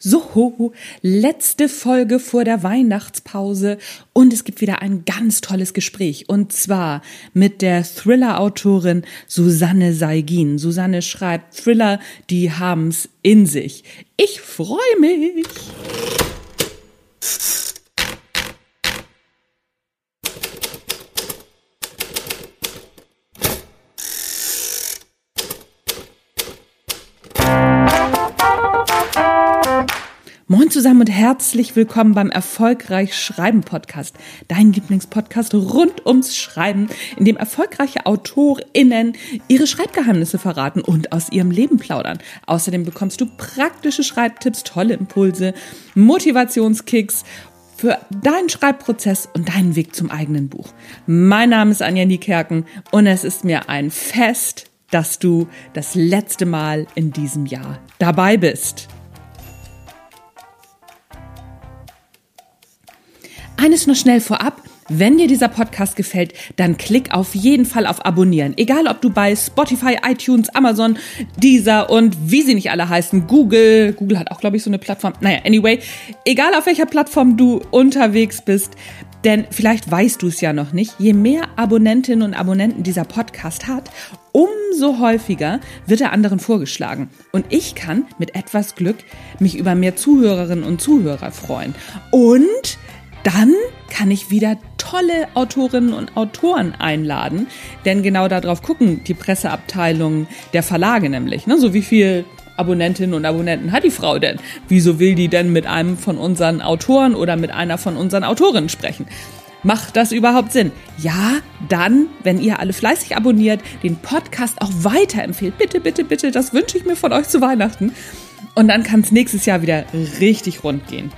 So, letzte Folge vor der Weihnachtspause und es gibt wieder ein ganz tolles Gespräch und zwar mit der Thriller-Autorin Susanne Saigin. Susanne schreibt Thriller, die haben's in sich. Ich freue mich. Moin zusammen und herzlich willkommen beim Erfolgreich Schreiben Podcast, dein Lieblingspodcast rund ums Schreiben, in dem erfolgreiche AutorInnen ihre Schreibgeheimnisse verraten und aus ihrem Leben plaudern. Außerdem bekommst du praktische Schreibtipps, tolle Impulse, Motivationskicks für deinen Schreibprozess und deinen Weg zum eigenen Buch. Mein Name ist Anja Niekerken und es ist mir ein Fest, dass du das letzte Mal in diesem Jahr dabei bist. Eines noch schnell vorab. Wenn dir dieser Podcast gefällt, dann klick auf jeden Fall auf Abonnieren. Egal, ob du bei Spotify, iTunes, Amazon, Deezer und wie sie nicht alle heißen, Google, Google hat auch, glaube ich, so eine Plattform. Naja, anyway, egal auf welcher Plattform du unterwegs bist, denn vielleicht weißt du es ja noch nicht, je mehr Abonnentinnen und Abonnenten dieser Podcast hat, umso häufiger wird er anderen vorgeschlagen. Und ich kann mit etwas Glück mich über mehr Zuhörerinnen und Zuhörer freuen. Und dann kann ich wieder tolle Autorinnen und Autoren einladen, denn genau darauf gucken die Presseabteilungen der Verlage nämlich. Ne? So wie viel Abonnentinnen und Abonnenten hat die Frau denn? Wieso will die denn mit einem von unseren Autoren oder mit einer von unseren Autorinnen sprechen? Macht das überhaupt Sinn? Ja, dann, wenn ihr alle fleißig abonniert, den Podcast auch weiterempfehlt. Bitte, bitte, bitte, das wünsche ich mir von euch zu Weihnachten. Und dann kann es nächstes Jahr wieder richtig rund gehen.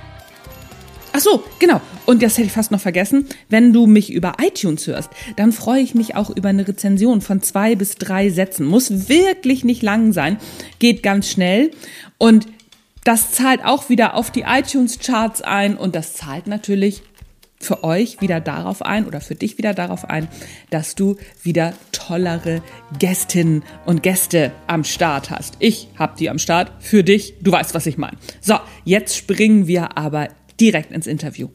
Ach so, genau. Und das hätte ich fast noch vergessen. Wenn du mich über iTunes hörst, dann freue ich mich auch über eine Rezension von zwei bis drei Sätzen. Muss wirklich nicht lang sein. Geht ganz schnell. Und das zahlt auch wieder auf die iTunes-Charts ein. Und das zahlt natürlich für euch wieder darauf ein oder für dich wieder darauf ein, dass du wieder tollere Gästinnen und Gäste am Start hast. Ich hab die am Start für dich. Du weißt, was ich meine. So, jetzt springen wir aber direkt ins Interview.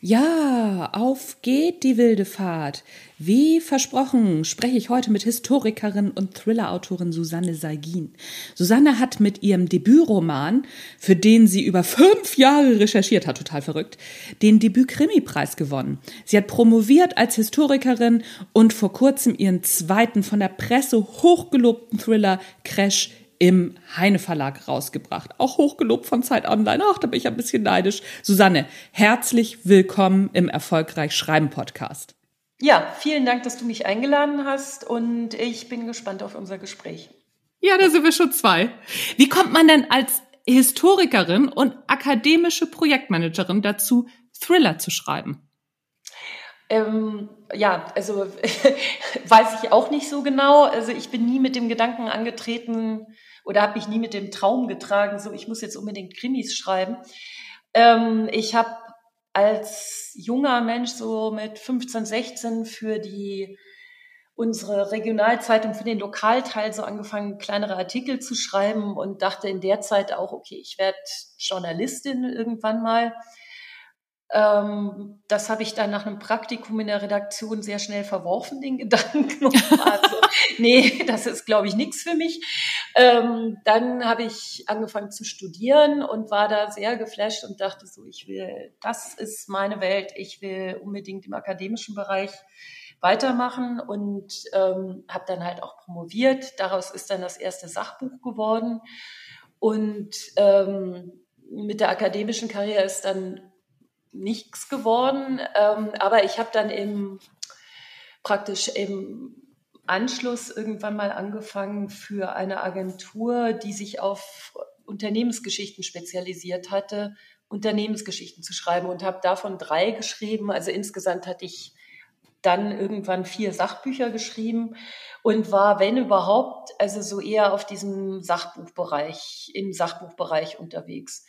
Ja, auf geht die wilde Fahrt. Wie versprochen spreche ich heute mit Historikerin und Thriller-Autorin Susanne Saigin. Susanne hat mit ihrem Debütroman, für den sie über fünf Jahre recherchiert hat, total verrückt, den Debüt-Krimi-Preis gewonnen. Sie hat promoviert als Historikerin und vor kurzem ihren zweiten von der Presse hochgelobten Thriller Crash im Heine Verlag rausgebracht. Auch hochgelobt von Zeit Online. Ach, da bin ich ein bisschen neidisch. Susanne, herzlich willkommen im Erfolgreich Schreiben Podcast. Ja, vielen Dank, dass du mich eingeladen hast und ich bin gespannt auf unser Gespräch. Ja, da sind wir schon zwei. Wie kommt man denn als Historikerin und akademische Projektmanagerin dazu, Thriller zu schreiben? Ähm, ja, also weiß ich auch nicht so genau. Also ich bin nie mit dem Gedanken angetreten oder habe mich nie mit dem Traum getragen, so ich muss jetzt unbedingt Krimis schreiben. Ähm, ich habe als junger Mensch so mit 15, 16 für die unsere Regionalzeitung für den Lokalteil so angefangen, kleinere Artikel zu schreiben und dachte in der Zeit auch, okay, ich werde Journalistin irgendwann mal. Ähm, das habe ich dann nach einem Praktikum in der Redaktion sehr schnell verworfen, den Gedanken. Also, nee, das ist, glaube ich, nichts für mich. Ähm, dann habe ich angefangen zu studieren und war da sehr geflasht und dachte so, ich will, das ist meine Welt, ich will unbedingt im akademischen Bereich weitermachen und ähm, habe dann halt auch promoviert. Daraus ist dann das erste Sachbuch geworden. Und ähm, mit der akademischen Karriere ist dann nichts geworden. Ähm, aber ich habe dann eben praktisch im Anschluss irgendwann mal angefangen für eine Agentur, die sich auf Unternehmensgeschichten spezialisiert hatte, Unternehmensgeschichten zu schreiben und habe davon drei geschrieben. Also insgesamt hatte ich dann irgendwann vier Sachbücher geschrieben und war, wenn überhaupt, also so eher auf diesem Sachbuchbereich, im Sachbuchbereich unterwegs.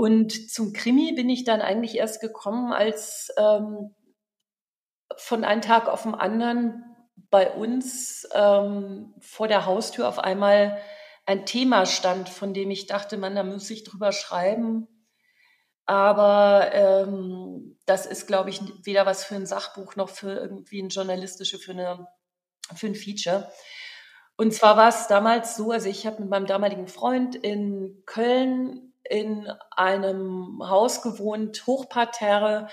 Und zum Krimi bin ich dann eigentlich erst gekommen, als ähm, von einem Tag auf den anderen bei uns ähm, vor der Haustür auf einmal ein Thema stand, von dem ich dachte, man, da muss ich drüber schreiben. Aber ähm, das ist, glaube ich, weder was für ein Sachbuch noch für irgendwie ein journalistische, für, eine, für ein Feature. Und zwar war es damals so, also ich habe mit meinem damaligen Freund in Köln in einem Haus gewohnt, Hochparterre,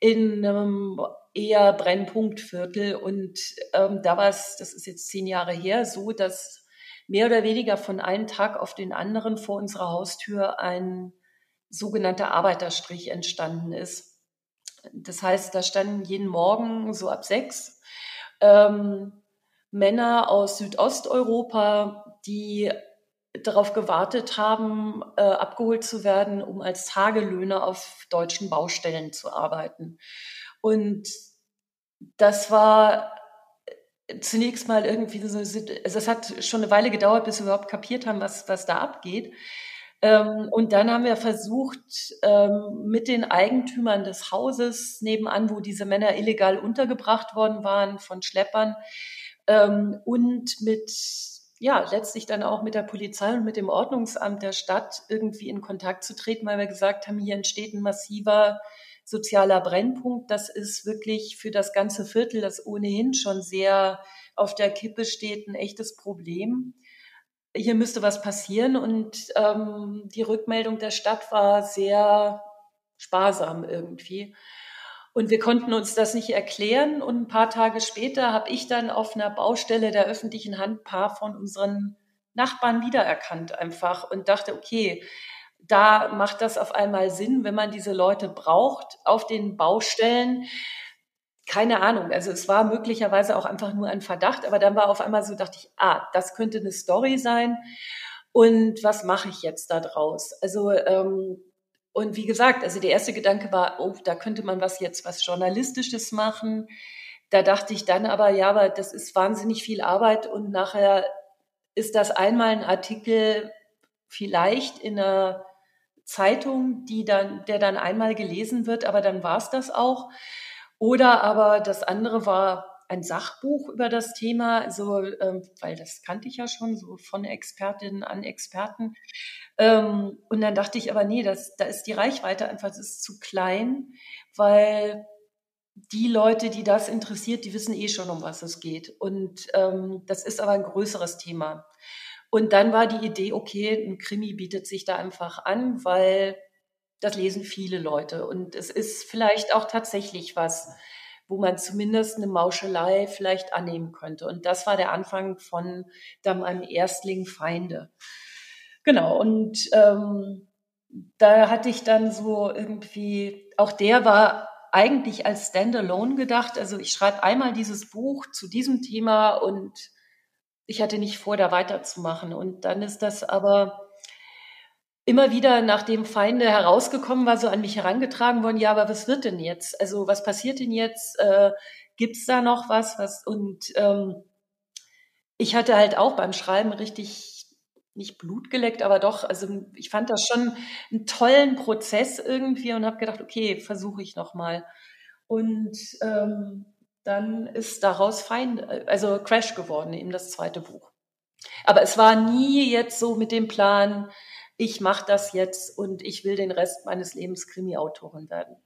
in einem eher Brennpunktviertel. Und ähm, da war es, das ist jetzt zehn Jahre her, so, dass mehr oder weniger von einem Tag auf den anderen vor unserer Haustür ein sogenannter Arbeiterstrich entstanden ist. Das heißt, da standen jeden Morgen so ab sechs ähm, Männer aus Südosteuropa, die darauf gewartet haben, äh, abgeholt zu werden, um als Tagelöhner auf deutschen Baustellen zu arbeiten. Und das war zunächst mal irgendwie so, also es hat schon eine Weile gedauert, bis wir überhaupt kapiert haben, was, was da abgeht. Ähm, und dann haben wir versucht, ähm, mit den Eigentümern des Hauses nebenan, wo diese Männer illegal untergebracht worden waren von Schleppern, ähm, und mit ja, letztlich dann auch mit der Polizei und mit dem Ordnungsamt der Stadt irgendwie in Kontakt zu treten, weil wir gesagt haben, hier entsteht ein massiver sozialer Brennpunkt. Das ist wirklich für das ganze Viertel, das ohnehin schon sehr auf der Kippe steht, ein echtes Problem. Hier müsste was passieren und ähm, die Rückmeldung der Stadt war sehr sparsam irgendwie. Und wir konnten uns das nicht erklären. Und ein paar Tage später habe ich dann auf einer Baustelle der öffentlichen Hand ein paar von unseren Nachbarn wiedererkannt einfach und dachte, okay, da macht das auf einmal Sinn, wenn man diese Leute braucht auf den Baustellen. Keine Ahnung, also es war möglicherweise auch einfach nur ein Verdacht, aber dann war auf einmal so, dachte ich, ah, das könnte eine Story sein. Und was mache ich jetzt da draus? Also ähm, und wie gesagt, also der erste Gedanke war, oh, da könnte man was jetzt was Journalistisches machen. Da dachte ich dann aber, ja, aber das ist wahnsinnig viel Arbeit und nachher ist das einmal ein Artikel vielleicht in einer Zeitung, die dann, der dann einmal gelesen wird, aber dann war es das auch. Oder aber das andere war ein Sachbuch über das Thema, so, ähm, weil das kannte ich ja schon, so von Expertinnen an Experten. Ähm, und dann dachte ich aber, nee, das, da ist die Reichweite einfach, das ist zu klein, weil die Leute, die das interessiert, die wissen eh schon, um was es geht. Und ähm, das ist aber ein größeres Thema. Und dann war die Idee, okay, ein Krimi bietet sich da einfach an, weil das lesen viele Leute. Und es ist vielleicht auch tatsächlich was, wo man zumindest eine Mauschelei vielleicht annehmen könnte. Und das war der Anfang von dann meinem Erstling Feinde. Genau, und ähm, da hatte ich dann so irgendwie, auch der war eigentlich als Standalone gedacht. Also ich schreibe einmal dieses Buch zu diesem Thema und ich hatte nicht vor, da weiterzumachen. Und dann ist das aber immer wieder, nachdem Feinde herausgekommen war, so an mich herangetragen worden, ja, aber was wird denn jetzt? Also was passiert denn jetzt? Äh, Gibt es da noch was? was? Und ähm, ich hatte halt auch beim Schreiben richtig nicht Blut geleckt, aber doch, also ich fand das schon einen tollen Prozess irgendwie und habe gedacht, okay, versuche ich nochmal. Und ähm, dann ist daraus Feind, also Crash geworden, eben das zweite Buch. Aber es war nie jetzt so mit dem Plan, ich mache das jetzt und ich will den Rest meines Lebens Krimi-Autorin werden.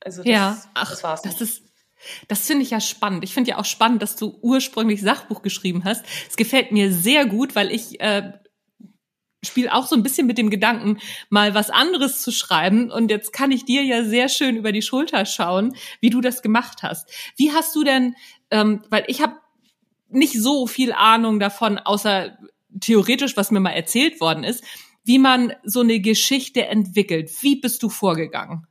Also das, ja, ach, das war's. Das ist das finde ich ja spannend. Ich finde ja auch spannend, dass du ursprünglich Sachbuch geschrieben hast. Es gefällt mir sehr gut, weil ich äh, spiele auch so ein bisschen mit dem Gedanken, mal was anderes zu schreiben. Und jetzt kann ich dir ja sehr schön über die Schulter schauen, wie du das gemacht hast. Wie hast du denn, ähm, weil ich habe nicht so viel Ahnung davon, außer theoretisch, was mir mal erzählt worden ist wie man so eine Geschichte entwickelt. Wie bist du vorgegangen?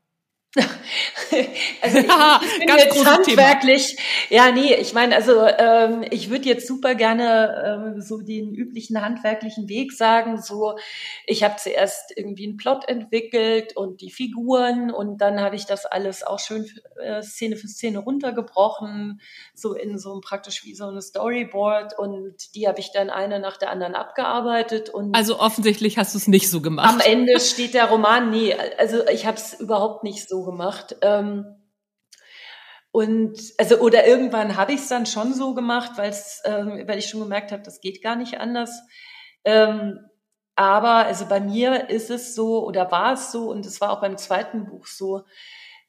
also ich, ich bin Ganz jetzt handwerklich. Thema. Ja, nee, ich meine, also ähm, ich würde jetzt super gerne ähm, so den üblichen handwerklichen Weg sagen. So, ich habe zuerst irgendwie einen Plot entwickelt und die Figuren und dann habe ich das alles auch schön äh, Szene für Szene runtergebrochen, so in so einem praktisch wie so eine Storyboard und die habe ich dann eine nach der anderen abgearbeitet und also offensichtlich hast du es nicht so gemacht. Am Ende steht der Roman, nee, also ich habe es überhaupt nicht so gemacht. Ähm, und also oder irgendwann habe ich es dann schon so gemacht, weil ähm, weil ich schon gemerkt habe, das geht gar nicht anders. Ähm, aber also bei mir ist es so oder war es so und es war auch beim zweiten Buch so,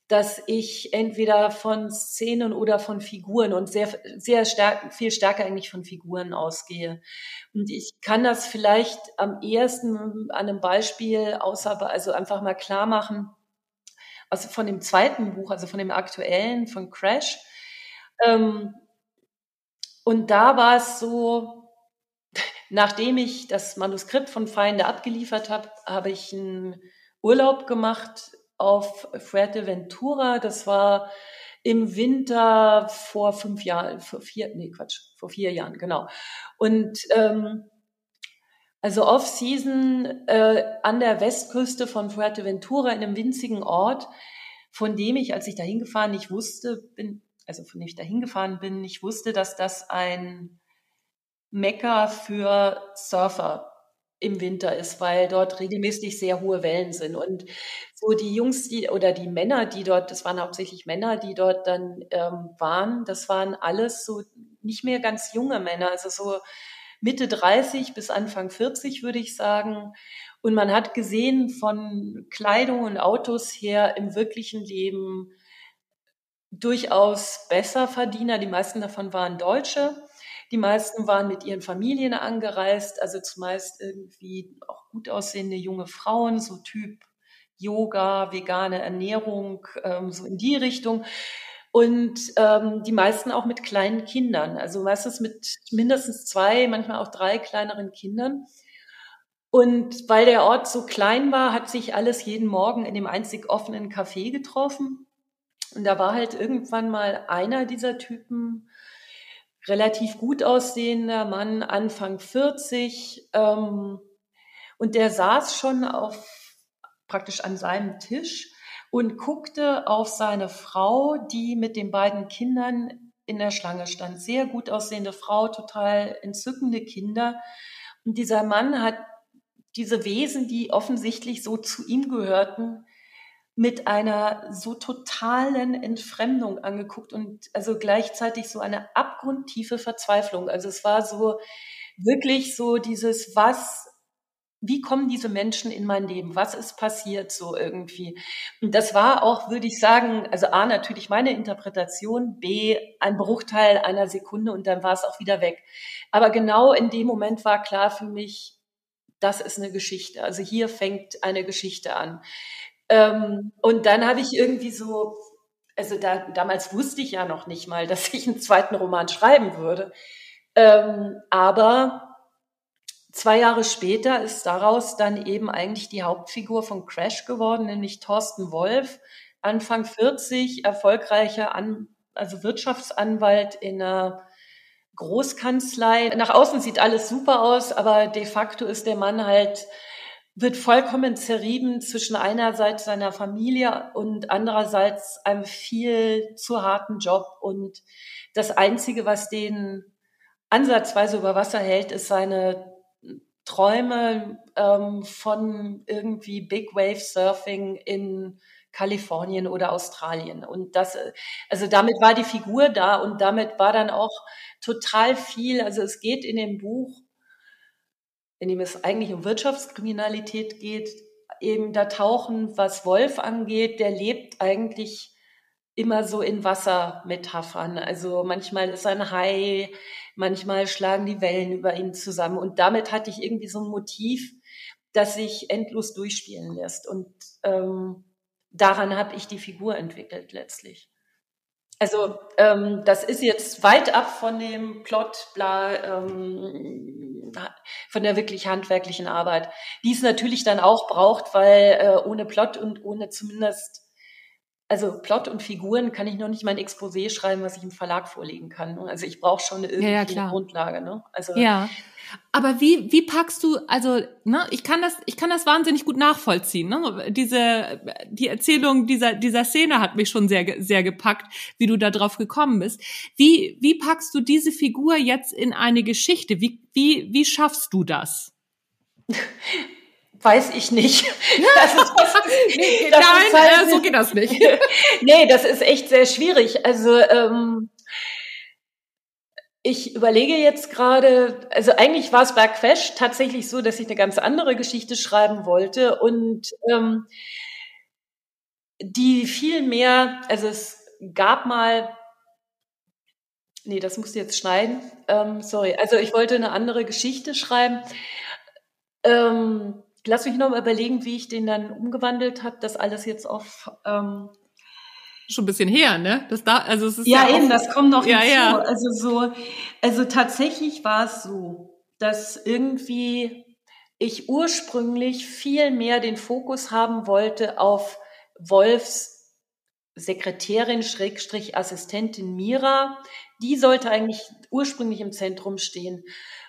dass ich entweder von Szenen oder von Figuren und sehr, sehr stark, viel stärker eigentlich von Figuren ausgehe. Und ich kann das vielleicht am ehesten an einem Beispiel außer, also einfach mal klar machen, also von dem zweiten Buch, also von dem aktuellen, von Crash. Ähm, und da war es so, nachdem ich das Manuskript von Feinde abgeliefert habe, habe ich einen Urlaub gemacht auf Fuerteventura. Das war im Winter vor fünf Jahren, vor vier, nee, Quatsch, vor vier Jahren, genau. Und ähm, also Off-Season äh, an der Westküste von Fuerteventura in einem winzigen Ort, von dem ich, als ich da hingefahren, nicht wusste, bin, also von dem ich da hingefahren bin, nicht wusste, dass das ein Mekka für Surfer im Winter ist, weil dort regelmäßig sehr hohe Wellen sind. Und so die Jungs, die oder die Männer, die dort, das waren hauptsächlich Männer, die dort dann ähm, waren, das waren alles so nicht mehr ganz junge Männer, also so Mitte 30 bis Anfang 40, würde ich sagen. Und man hat gesehen von Kleidung und Autos her im wirklichen Leben durchaus besser Verdiener. Die meisten davon waren Deutsche. Die meisten waren mit ihren Familien angereist, also zumeist irgendwie auch gut aussehende junge Frauen, so Typ Yoga, vegane Ernährung, ähm, so in die Richtung. Und ähm, die meisten auch mit kleinen Kindern, also meistens mit mindestens zwei, manchmal auch drei kleineren Kindern. Und weil der Ort so klein war, hat sich alles jeden Morgen in dem einzig offenen Café getroffen. Und da war halt irgendwann mal einer dieser Typen, relativ gut aussehender Mann, Anfang 40. Ähm, und der saß schon auf, praktisch an seinem Tisch und guckte auf seine Frau, die mit den beiden Kindern in der Schlange stand. Sehr gut aussehende Frau, total entzückende Kinder. Und dieser Mann hat diese Wesen, die offensichtlich so zu ihm gehörten, mit einer so totalen Entfremdung angeguckt und also gleichzeitig so eine abgrundtiefe Verzweiflung. Also es war so wirklich so dieses, was, wie kommen diese Menschen in mein Leben? Was ist passiert so irgendwie? Und das war auch, würde ich sagen, also A, natürlich meine Interpretation, B, ein Bruchteil einer Sekunde und dann war es auch wieder weg. Aber genau in dem Moment war klar für mich, das ist eine Geschichte. Also hier fängt eine Geschichte an. Ähm, und dann habe ich irgendwie so, also da, damals wusste ich ja noch nicht mal, dass ich einen zweiten Roman schreiben würde. Ähm, aber zwei Jahre später ist daraus dann eben eigentlich die Hauptfigur von Crash geworden, nämlich Thorsten Wolf, Anfang 40, erfolgreicher An also Wirtschaftsanwalt in einer Großkanzlei. Nach außen sieht alles super aus, aber de facto ist der Mann halt wird vollkommen zerrieben zwischen einerseits seiner Familie und andererseits einem viel zu harten Job. Und das Einzige, was den ansatzweise über Wasser hält, ist seine Träume ähm, von irgendwie Big Wave Surfing in Kalifornien oder Australien. Und das, also damit war die Figur da und damit war dann auch total viel. Also es geht in dem Buch in dem es eigentlich um Wirtschaftskriminalität geht, eben da tauchen, was Wolf angeht, der lebt eigentlich immer so in Wassermetaphern. Also manchmal ist ein Hai, manchmal schlagen die Wellen über ihn zusammen. Und damit hatte ich irgendwie so ein Motiv, das sich endlos durchspielen lässt. Und ähm, daran habe ich die Figur entwickelt letztlich. Also ähm, das ist jetzt weit ab von dem Plot, bla, ähm, von der wirklich handwerklichen Arbeit, die es natürlich dann auch braucht, weil äh, ohne Plot und ohne zumindest, also Plot und Figuren kann ich noch nicht mein Exposé schreiben, was ich im Verlag vorlegen kann. Also ich brauche schon eine irgendwie ja, ja, Grundlage. Ne? Also ja. Aber wie, wie packst du, also, ne, ich kann das, ich kann das wahnsinnig gut nachvollziehen, ne? Diese, die Erzählung dieser, dieser Szene hat mich schon sehr, sehr gepackt, wie du da drauf gekommen bist. Wie, wie packst du diese Figur jetzt in eine Geschichte? Wie, wie, wie schaffst du das? Weiß ich nicht. Das ist, das, nee, das Nein, ist halt, äh, so geht das nicht. nee, das ist echt sehr schwierig. Also, ähm, ich überlege jetzt gerade, also eigentlich war es bei Quash tatsächlich so, dass ich eine ganz andere Geschichte schreiben wollte und ähm, die viel mehr, also es gab mal, nee, das musst du jetzt schneiden, ähm, sorry, also ich wollte eine andere Geschichte schreiben. Ähm, lass mich noch mal überlegen, wie ich den dann umgewandelt habe, das alles jetzt auf ähm, schon ein bisschen her, ne? Das da, also es ist ja, ja eben, das kommt noch ja, hinzu. Ja. Also so, also tatsächlich war es so, dass irgendwie ich ursprünglich viel mehr den Fokus haben wollte auf Wolfs Sekretärin, Schrägstrich Assistentin Mira. Die sollte eigentlich ursprünglich im Zentrum stehen.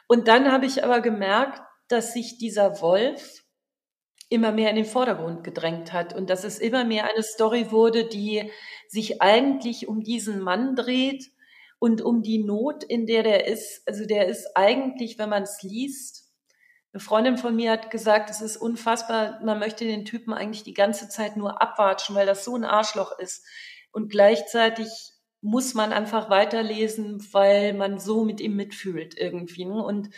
Und dann habe ich aber gemerkt, dass sich dieser Wolf immer mehr in den Vordergrund gedrängt hat und dass es immer mehr eine Story wurde, die sich eigentlich um diesen Mann dreht und um die Not, in der der ist. Also der ist eigentlich, wenn man es liest, eine Freundin von mir hat gesagt, es ist unfassbar, man möchte den Typen eigentlich die ganze Zeit nur abwatschen, weil das so ein Arschloch ist. Und gleichzeitig muss man einfach weiterlesen, weil man so mit ihm mitfühlt irgendwie. Ne? Und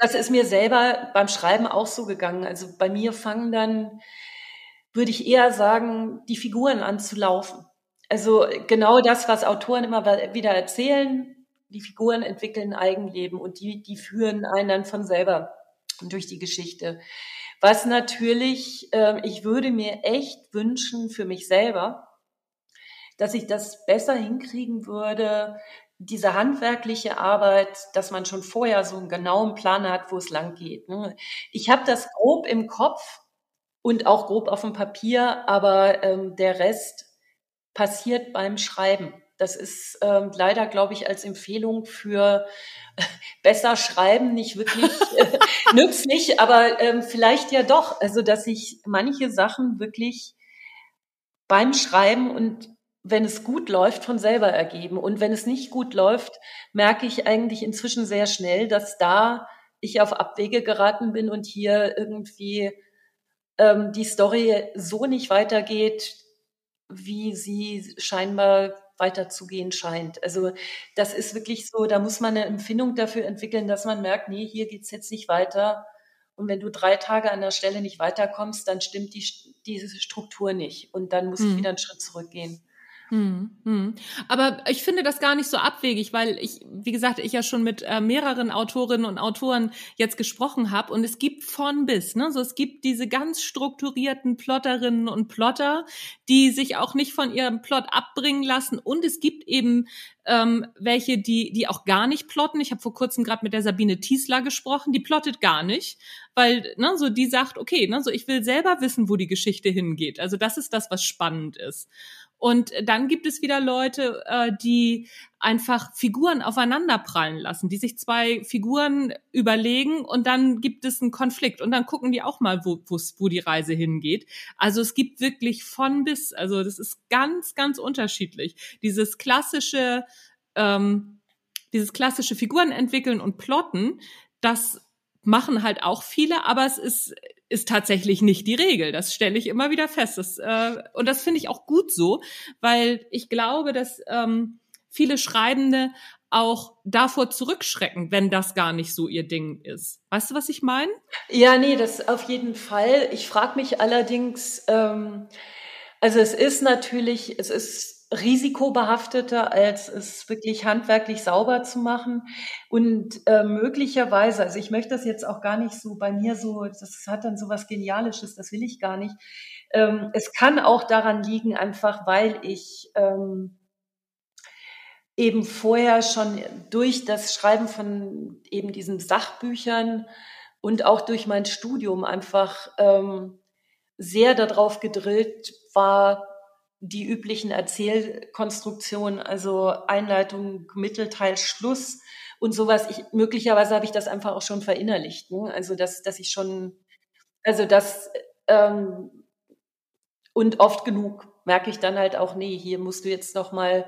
das ist mir selber beim Schreiben auch so gegangen. Also bei mir fangen dann, würde ich eher sagen, die Figuren an zu laufen. Also genau das, was Autoren immer wieder erzählen. Die Figuren entwickeln Eigenleben und die, die führen einen dann von selber durch die Geschichte. Was natürlich, äh, ich würde mir echt wünschen für mich selber, dass ich das besser hinkriegen würde, diese handwerkliche Arbeit, dass man schon vorher so einen genauen Plan hat, wo es lang geht. Ne? Ich habe das grob im Kopf und auch grob auf dem Papier, aber ähm, der Rest passiert beim Schreiben. Das ist ähm, leider, glaube ich, als Empfehlung für besser schreiben nicht wirklich äh, nützlich, aber ähm, vielleicht ja doch. Also, dass ich manche Sachen wirklich beim Schreiben und wenn es gut läuft, von selber ergeben. Und wenn es nicht gut läuft, merke ich eigentlich inzwischen sehr schnell, dass da ich auf Abwege geraten bin und hier irgendwie ähm, die Story so nicht weitergeht, wie sie scheinbar weiterzugehen scheint. Also das ist wirklich so, da muss man eine Empfindung dafür entwickeln, dass man merkt, nee, hier geht's jetzt nicht weiter. Und wenn du drei Tage an der Stelle nicht weiterkommst, dann stimmt die, diese Struktur nicht. Und dann muss mhm. ich wieder einen Schritt zurückgehen. Hm, hm. Aber ich finde das gar nicht so abwegig, weil ich, wie gesagt, ich ja schon mit äh, mehreren Autorinnen und Autoren jetzt gesprochen habe und es gibt von bis, ne? So es gibt diese ganz strukturierten Plotterinnen und Plotter, die sich auch nicht von ihrem Plot abbringen lassen und es gibt eben ähm, welche, die die auch gar nicht plotten. Ich habe vor kurzem gerade mit der Sabine Tiesler gesprochen, die plottet gar nicht, weil ne, so die sagt, okay, ne, so ich will selber wissen, wo die Geschichte hingeht. Also das ist das, was spannend ist. Und dann gibt es wieder Leute, äh, die einfach Figuren aufeinander prallen lassen, die sich zwei Figuren überlegen und dann gibt es einen Konflikt und dann gucken die auch mal, wo, wo die Reise hingeht. Also es gibt wirklich von bis, also das ist ganz, ganz unterschiedlich. Dieses klassische, ähm, dieses klassische Figuren entwickeln und plotten, das machen halt auch viele, aber es ist ist tatsächlich nicht die Regel. Das stelle ich immer wieder fest. Das, äh, und das finde ich auch gut so, weil ich glaube, dass ähm, viele Schreibende auch davor zurückschrecken, wenn das gar nicht so ihr Ding ist. Weißt du, was ich meine? Ja, nee, das auf jeden Fall. Ich frage mich allerdings, ähm, also es ist natürlich, es ist risikobehafteter, als es wirklich handwerklich sauber zu machen. Und äh, möglicherweise, also ich möchte das jetzt auch gar nicht so bei mir so, das hat dann so was Genialisches, das will ich gar nicht. Ähm, es kann auch daran liegen, einfach weil ich ähm, eben vorher schon durch das Schreiben von eben diesen Sachbüchern und auch durch mein Studium einfach ähm, sehr darauf gedrillt war, die üblichen Erzählkonstruktionen, also Einleitung, Mittelteil, Schluss und sowas. Ich, möglicherweise habe ich das einfach auch schon verinnerlicht. Ne? Also dass, dass ich schon, also das ähm, und oft genug merke ich dann halt auch, nee, hier musst du jetzt noch mal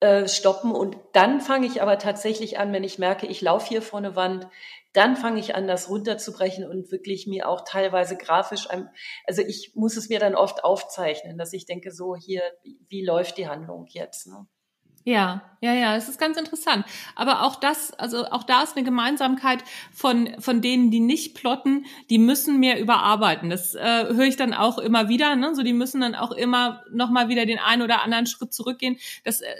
äh, stoppen. Und dann fange ich aber tatsächlich an, wenn ich merke, ich laufe hier vor eine Wand, dann fange ich an, das runterzubrechen und wirklich mir auch teilweise grafisch, also ich muss es mir dann oft aufzeichnen, dass ich denke, so hier, wie läuft die Handlung jetzt? Ne? Ja, ja, ja, es ist ganz interessant. Aber auch das, also auch da ist eine Gemeinsamkeit von, von denen, die nicht plotten, die müssen mehr überarbeiten. Das äh, höre ich dann auch immer wieder, ne? So, die müssen dann auch immer nochmal wieder den einen oder anderen Schritt zurückgehen. Das äh,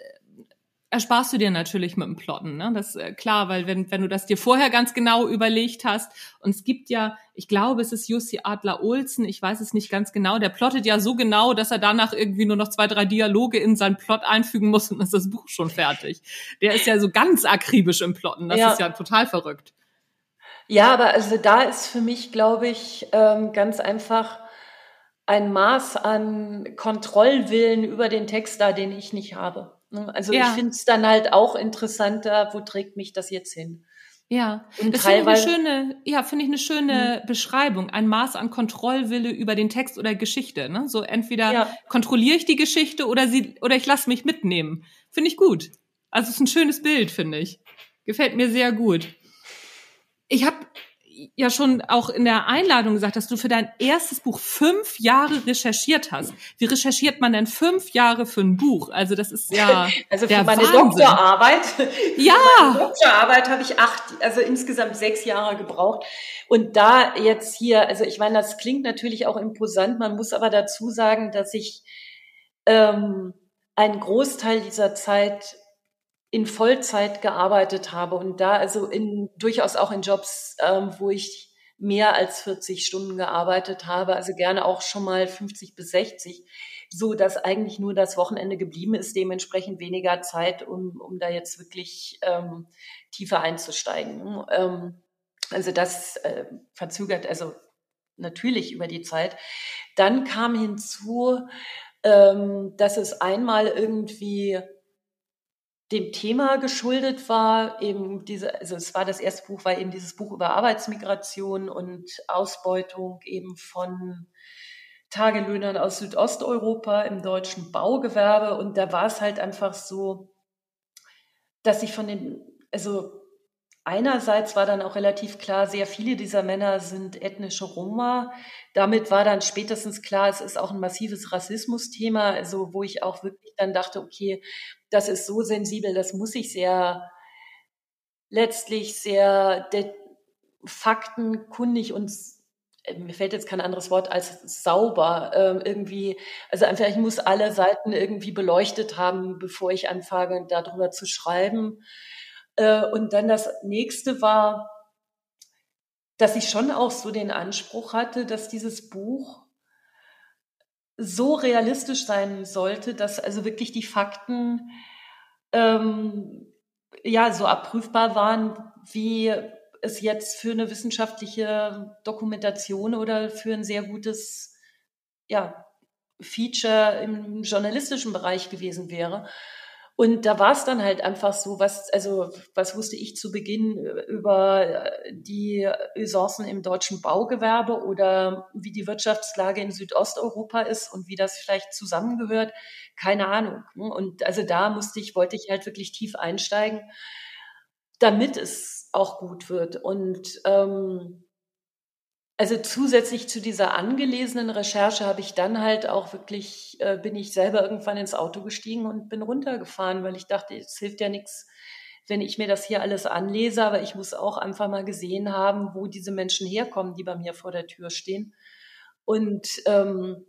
ersparst du dir natürlich mit dem Plotten. Ne? Das ist äh, klar, weil wenn, wenn du das dir vorher ganz genau überlegt hast, und es gibt ja, ich glaube, es ist Jussi Adler Olsen, ich weiß es nicht ganz genau, der plottet ja so genau, dass er danach irgendwie nur noch zwei, drei Dialoge in seinen Plot einfügen muss und dann ist das Buch schon fertig. Der ist ja so ganz akribisch im Plotten, das ja. ist ja total verrückt. Ja, aber also da ist für mich, glaube ich, ähm, ganz einfach ein Maß an Kontrollwillen über den Text da, den ich nicht habe. Ne? Also ja. ich finde es dann halt auch interessanter, wo trägt mich das jetzt hin? Ja, und das finde ich eine schöne, ja, finde ich eine schöne mhm. Beschreibung. Ein Maß an Kontrollwille über den Text oder Geschichte. Ne? So entweder ja. kontrolliere ich die Geschichte oder sie oder ich lasse mich mitnehmen. Finde ich gut. Also es ist ein schönes Bild, finde ich. Gefällt mir sehr gut. Ja schon auch in der Einladung gesagt, dass du für dein erstes Buch fünf Jahre recherchiert hast. Wie recherchiert man denn fünf Jahre für ein Buch? Also das ist ja also für meine Wahnsinn. Doktorarbeit. Ja. Für meine Doktorarbeit habe ich acht, also insgesamt sechs Jahre gebraucht. Und da jetzt hier, also ich meine, das klingt natürlich auch imposant. Man muss aber dazu sagen, dass ich ähm, einen Großteil dieser Zeit in Vollzeit gearbeitet habe und da also in durchaus auch in Jobs, ähm, wo ich mehr als 40 Stunden gearbeitet habe, also gerne auch schon mal 50 bis 60, so dass eigentlich nur das Wochenende geblieben ist, dementsprechend weniger Zeit, um, um da jetzt wirklich ähm, tiefer einzusteigen. Ähm, also das äh, verzögert also natürlich über die Zeit. Dann kam hinzu, ähm, dass es einmal irgendwie dem Thema geschuldet war, eben diese, also es war das erste Buch, war eben dieses Buch über Arbeitsmigration und Ausbeutung eben von Tagelöhnern aus Südosteuropa im deutschen Baugewerbe. Und da war es halt einfach so, dass ich von den, also einerseits war dann auch relativ klar, sehr viele dieser Männer sind ethnische Roma. Damit war dann spätestens klar, es ist auch ein massives Rassismusthema, also wo ich auch wirklich dann dachte, okay, das ist so sensibel, das muss ich sehr letztlich sehr faktenkundig und äh, mir fällt jetzt kein anderes Wort als sauber äh, irgendwie. Also einfach, ich muss alle Seiten irgendwie beleuchtet haben, bevor ich anfange, darüber zu schreiben. Äh, und dann das nächste war, dass ich schon auch so den Anspruch hatte, dass dieses Buch so realistisch sein sollte, dass also wirklich die Fakten ähm, ja so abprüfbar waren, wie es jetzt für eine wissenschaftliche Dokumentation oder für ein sehr gutes ja, Feature im journalistischen Bereich gewesen wäre. Und da war es dann halt einfach so, was, also, was wusste ich zu Beginn über die Ressourcen im deutschen Baugewerbe oder wie die Wirtschaftslage in Südosteuropa ist und wie das vielleicht zusammengehört? Keine Ahnung. Und also da musste ich, wollte ich halt wirklich tief einsteigen, damit es auch gut wird. Und ähm, also zusätzlich zu dieser angelesenen Recherche habe ich dann halt auch wirklich, äh, bin ich selber irgendwann ins Auto gestiegen und bin runtergefahren, weil ich dachte, es hilft ja nichts, wenn ich mir das hier alles anlese, aber ich muss auch einfach mal gesehen haben, wo diese Menschen herkommen, die bei mir vor der Tür stehen. Und ähm,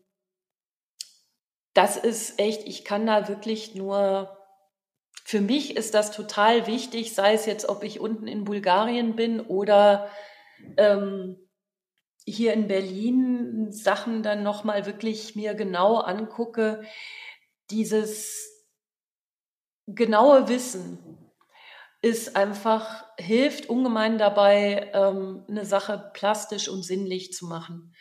das ist echt, ich kann da wirklich nur, für mich ist das total wichtig, sei es jetzt, ob ich unten in Bulgarien bin oder ähm, hier in Berlin Sachen dann nochmal wirklich mir genau angucke, dieses genaue Wissen ist einfach, hilft ungemein dabei, ähm, eine Sache plastisch und sinnlich zu machen.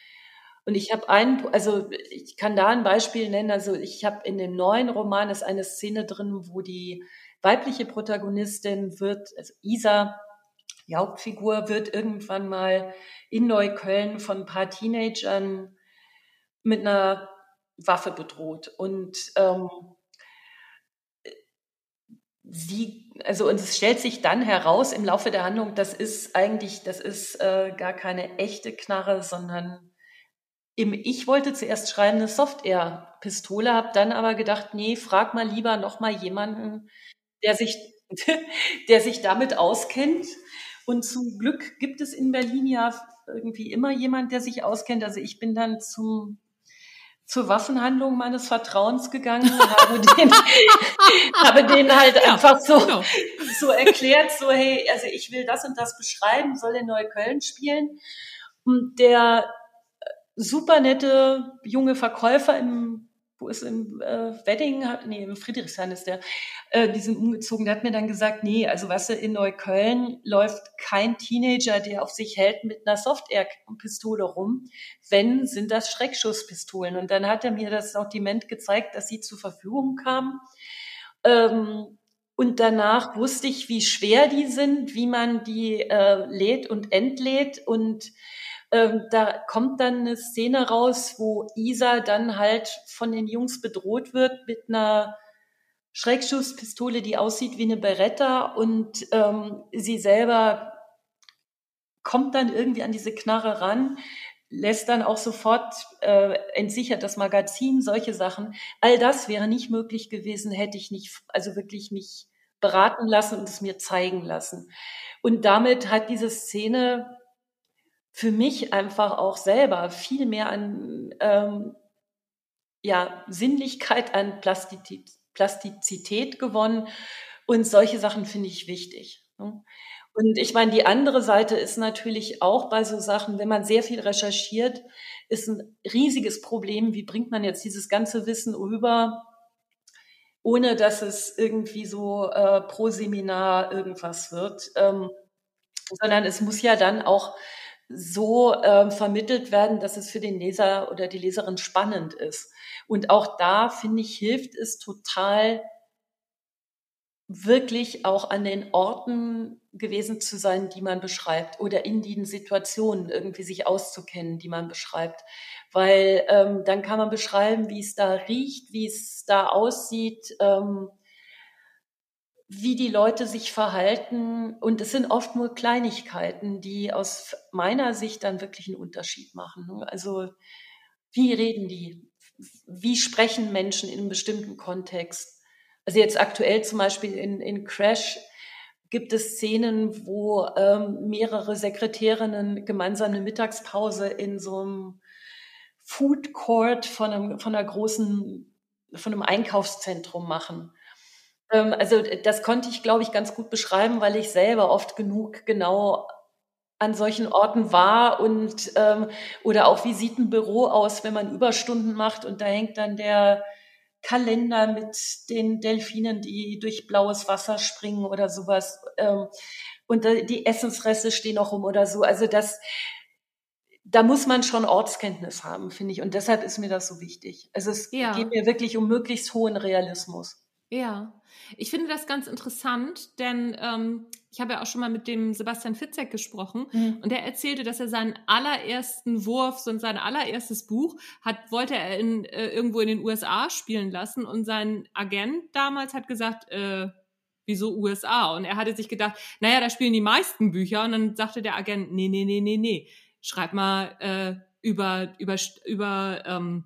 Und ich habe ein, also ich kann da ein Beispiel nennen. Also ich habe in dem neuen Roman ist eine Szene drin, wo die weibliche Protagonistin wird, also Isa, die Hauptfigur wird irgendwann mal in Neukölln von ein paar Teenagern mit einer Waffe bedroht. Und ähm, sie, also und es stellt sich dann heraus im Laufe der Handlung, das ist eigentlich, das ist äh, gar keine echte Knarre, sondern ich wollte zuerst schreiben eine Soft-Air-Pistole, habe dann aber gedacht, nee, frag mal lieber noch mal jemanden, der sich, der sich damit auskennt. Und zum Glück gibt es in Berlin ja irgendwie immer jemand, der sich auskennt. Also ich bin dann zum zur Waffenhandlung meines Vertrauens gegangen, habe den, habe den halt ja, einfach so, genau. so erklärt, so, hey, also ich will das und das beschreiben, soll in Neukölln spielen. Und der super nette junge Verkäufer im wo ist im äh, Wedding, nee, im Friedrichshain ist der, äh, die sind umgezogen, der hat mir dann gesagt, nee, also was in Neukölln läuft kein Teenager, der auf sich hält mit einer Soft-Air-Pistole rum. Wenn, sind das Schreckschusspistolen. Und dann hat er mir das Sortiment gezeigt, dass sie zur Verfügung kamen. Ähm, und danach wusste ich, wie schwer die sind, wie man die äh, lädt und entlädt und ähm, da kommt dann eine Szene raus, wo Isa dann halt von den Jungs bedroht wird mit einer Schreckschusspistole, die aussieht wie eine Beretta und ähm, sie selber kommt dann irgendwie an diese Knarre ran, lässt dann auch sofort äh, entsichert das Magazin, solche Sachen. All das wäre nicht möglich gewesen, hätte ich nicht, also wirklich mich beraten lassen und es mir zeigen lassen. Und damit hat diese Szene für mich einfach auch selber viel mehr an ähm, ja, Sinnlichkeit, an Plastizität, gewonnen. Und solche Sachen finde ich wichtig. Ne? Und ich meine, die andere Seite ist natürlich auch bei so Sachen, wenn man sehr viel recherchiert, ist ein riesiges Problem. Wie bringt man jetzt dieses ganze Wissen rüber, ohne dass es irgendwie so äh, pro Seminar irgendwas wird? Ähm, sondern es muss ja dann auch so äh, vermittelt werden, dass es für den Leser oder die Leserin spannend ist. Und auch da, finde ich, hilft es total, wirklich auch an den Orten gewesen zu sein, die man beschreibt oder in den Situationen irgendwie sich auszukennen, die man beschreibt. Weil ähm, dann kann man beschreiben, wie es da riecht, wie es da aussieht. Ähm, wie die Leute sich verhalten. Und es sind oft nur Kleinigkeiten, die aus meiner Sicht dann wirklich einen Unterschied machen. Ne? Also wie reden die? Wie sprechen Menschen in einem bestimmten Kontext? Also jetzt aktuell zum Beispiel in, in Crash gibt es Szenen, wo ähm, mehrere Sekretärinnen gemeinsam eine Mittagspause in so einem Food Court von, einem, von einer großen, von einem Einkaufszentrum machen. Ähm, also das konnte ich, glaube ich, ganz gut beschreiben, weil ich selber oft genug genau an solchen Orten war und ähm, oder auch wie sieht ein Büro aus, wenn man Überstunden macht und da hängt dann der Kalender mit den Delfinen, die durch blaues Wasser springen oder sowas. Ähm, und die Essensreste stehen auch rum oder so. Also das, da muss man schon Ortskenntnis haben, finde ich. Und deshalb ist mir das so wichtig. Also es ja. geht mir wirklich um möglichst hohen Realismus. Ja, ich finde das ganz interessant, denn ähm, ich habe ja auch schon mal mit dem Sebastian Fitzek gesprochen mhm. und der erzählte, dass er seinen allerersten Wurf, so sein allererstes Buch, hat, wollte er in, äh, irgendwo in den USA spielen lassen und sein Agent damals hat gesagt, äh, wieso USA? Und er hatte sich gedacht, naja, da spielen die meisten Bücher und dann sagte der Agent, nee, nee, nee, nee, nee, schreib mal äh, über, über, über ähm,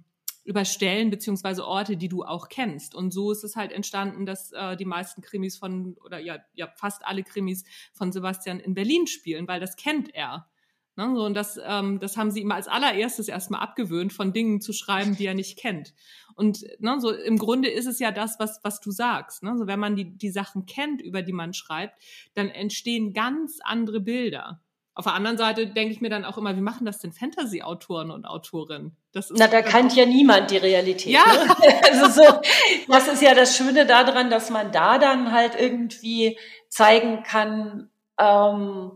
über Stellen beziehungsweise Orte, die du auch kennst. Und so ist es halt entstanden, dass äh, die meisten Krimis von, oder ja, ja, fast alle Krimis von Sebastian in Berlin spielen, weil das kennt er. Ne? So, und das, ähm, das haben sie ihm als allererstes erstmal abgewöhnt, von Dingen zu schreiben, die er nicht kennt. Und ne, so im Grunde ist es ja das, was, was du sagst. Ne? So, wenn man die, die Sachen kennt, über die man schreibt, dann entstehen ganz andere Bilder. Auf der anderen Seite denke ich mir dann auch immer, wie machen das denn Fantasy-Autoren und Autorinnen? Na, da kennt ja niemand die Realität. Ja. Ne? Also so, das ist ja das Schöne daran, dass man da dann halt irgendwie zeigen kann, ähm,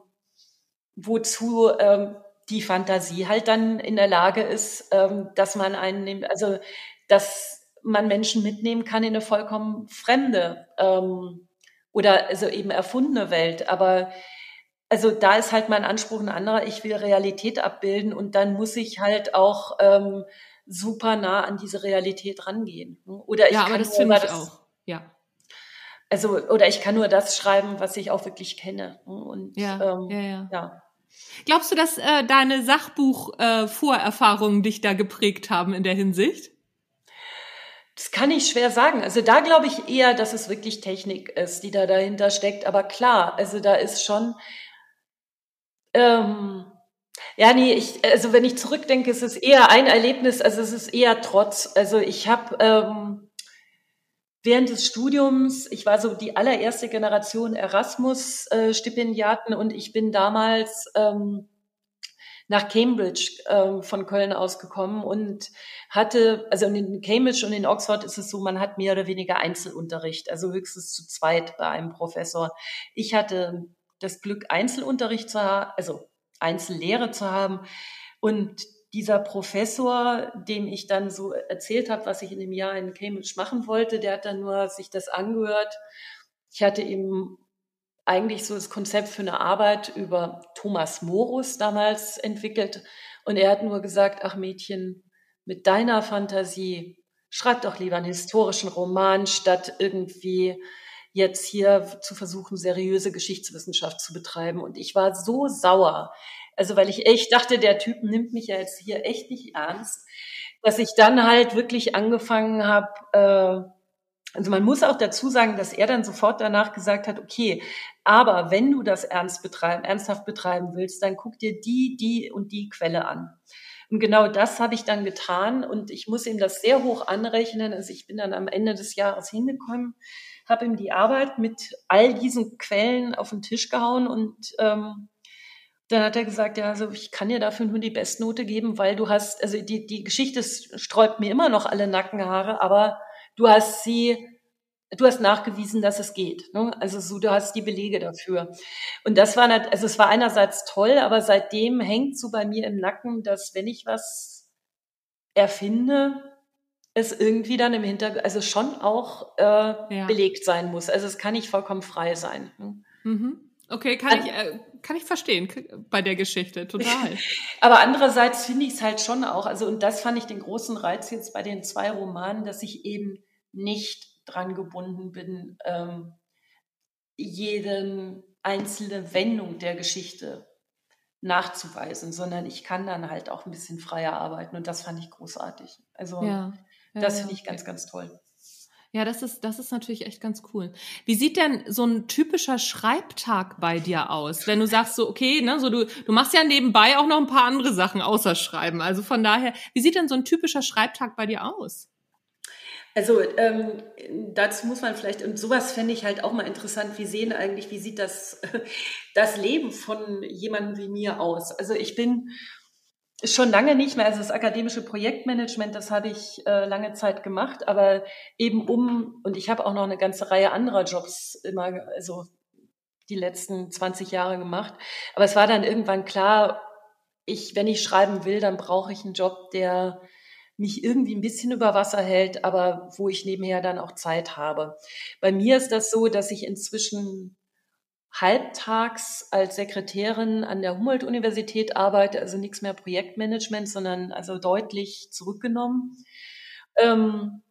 wozu ähm, die Fantasie halt dann in der Lage ist, ähm, dass man einen, also dass man Menschen mitnehmen kann in eine vollkommen fremde ähm, oder also eben erfundene Welt. Aber also da ist halt mein Anspruch ein anderer. Ich will Realität abbilden und dann muss ich halt auch ähm, super nah an diese Realität rangehen. Oder ich ja, aber das finde ich das, auch. Ja. Also oder ich kann nur das schreiben, was ich auch wirklich kenne. Und ja, ähm, ja, ja. ja. Glaubst du, dass äh, deine Sachbuch-Vorerfahrungen äh, dich da geprägt haben in der Hinsicht? Das kann ich schwer sagen. Also da glaube ich eher, dass es wirklich Technik ist, die da dahinter steckt. Aber klar, also da ist schon, ähm, ja, nee, ich, also wenn ich zurückdenke, ist es eher ein Erlebnis, also es ist eher Trotz. Also ich habe ähm, während des Studiums, ich war so die allererste Generation Erasmus-Stipendiaten und ich bin damals ähm, nach Cambridge ähm, von Köln ausgekommen und hatte, also in Cambridge und in Oxford ist es so, man hat mehr oder weniger Einzelunterricht, also höchstens zu zweit bei einem Professor. Ich hatte das Glück, Einzelunterricht zu haben, also Einzellehre zu haben und dieser Professor, dem ich dann so erzählt habe, was ich in dem Jahr in Cambridge machen wollte, der hat dann nur sich das angehört. Ich hatte ihm eigentlich so das Konzept für eine Arbeit über Thomas Morus damals entwickelt. Und er hat nur gesagt, ach Mädchen, mit deiner Fantasie, schreib doch lieber einen historischen Roman, statt irgendwie jetzt hier zu versuchen, seriöse Geschichtswissenschaft zu betreiben. Und ich war so sauer. Also weil ich echt dachte, der Typ nimmt mich ja jetzt hier echt nicht ernst, dass ich dann halt wirklich angefangen habe, äh, also man muss auch dazu sagen, dass er dann sofort danach gesagt hat, okay, aber wenn du das ernst betreiben, ernsthaft betreiben willst, dann guck dir die, die und die Quelle an. Und genau das habe ich dann getan und ich muss ihm das sehr hoch anrechnen. Also ich bin dann am Ende des Jahres hingekommen, habe ihm die Arbeit mit all diesen Quellen auf den Tisch gehauen und ähm, dann hat er gesagt, ja, also ich kann dir dafür nur die Bestnote geben, weil du hast, also die, die Geschichte sträubt mir immer noch alle Nackenhaare, aber du hast sie, du hast nachgewiesen, dass es geht. Ne? Also so, du hast die Belege dafür. Und das war, also es war einerseits toll, aber seitdem hängt so bei mir im Nacken, dass wenn ich was erfinde, es irgendwie dann im Hintergrund, also schon auch äh, ja. belegt sein muss. Also es kann nicht vollkommen frei sein. Ne? Mhm. Okay, kann ich, äh, kann ich verstehen bei der Geschichte, total. Aber andererseits finde ich es halt schon auch, also und das fand ich den großen Reiz jetzt bei den zwei Romanen, dass ich eben nicht dran gebunden bin, ähm, jede einzelne Wendung der Geschichte nachzuweisen, sondern ich kann dann halt auch ein bisschen freier arbeiten und das fand ich großartig. Also ja, das finde ich ganz, ganz toll. Ja, das ist, das ist natürlich echt ganz cool. Wie sieht denn so ein typischer Schreibtag bei dir aus? Wenn du sagst so, okay, ne, so du, du machst ja nebenbei auch noch ein paar andere Sachen außer Schreiben. Also von daher, wie sieht denn so ein typischer Schreibtag bei dir aus? Also ähm, dazu muss man vielleicht, und sowas fände ich halt auch mal interessant, wie sehen eigentlich, wie sieht das, das Leben von jemandem wie mir aus? Also ich bin schon lange nicht mehr. Also das akademische Projektmanagement, das habe ich äh, lange Zeit gemacht, aber eben um, und ich habe auch noch eine ganze Reihe anderer Jobs immer, also die letzten 20 Jahre gemacht. Aber es war dann irgendwann klar, ich, wenn ich schreiben will, dann brauche ich einen Job, der mich irgendwie ein bisschen über Wasser hält, aber wo ich nebenher dann auch Zeit habe. Bei mir ist das so, dass ich inzwischen halbtags als Sekretärin an der Humboldt-Universität arbeite, also nichts mehr Projektmanagement, sondern also deutlich zurückgenommen. Ähm,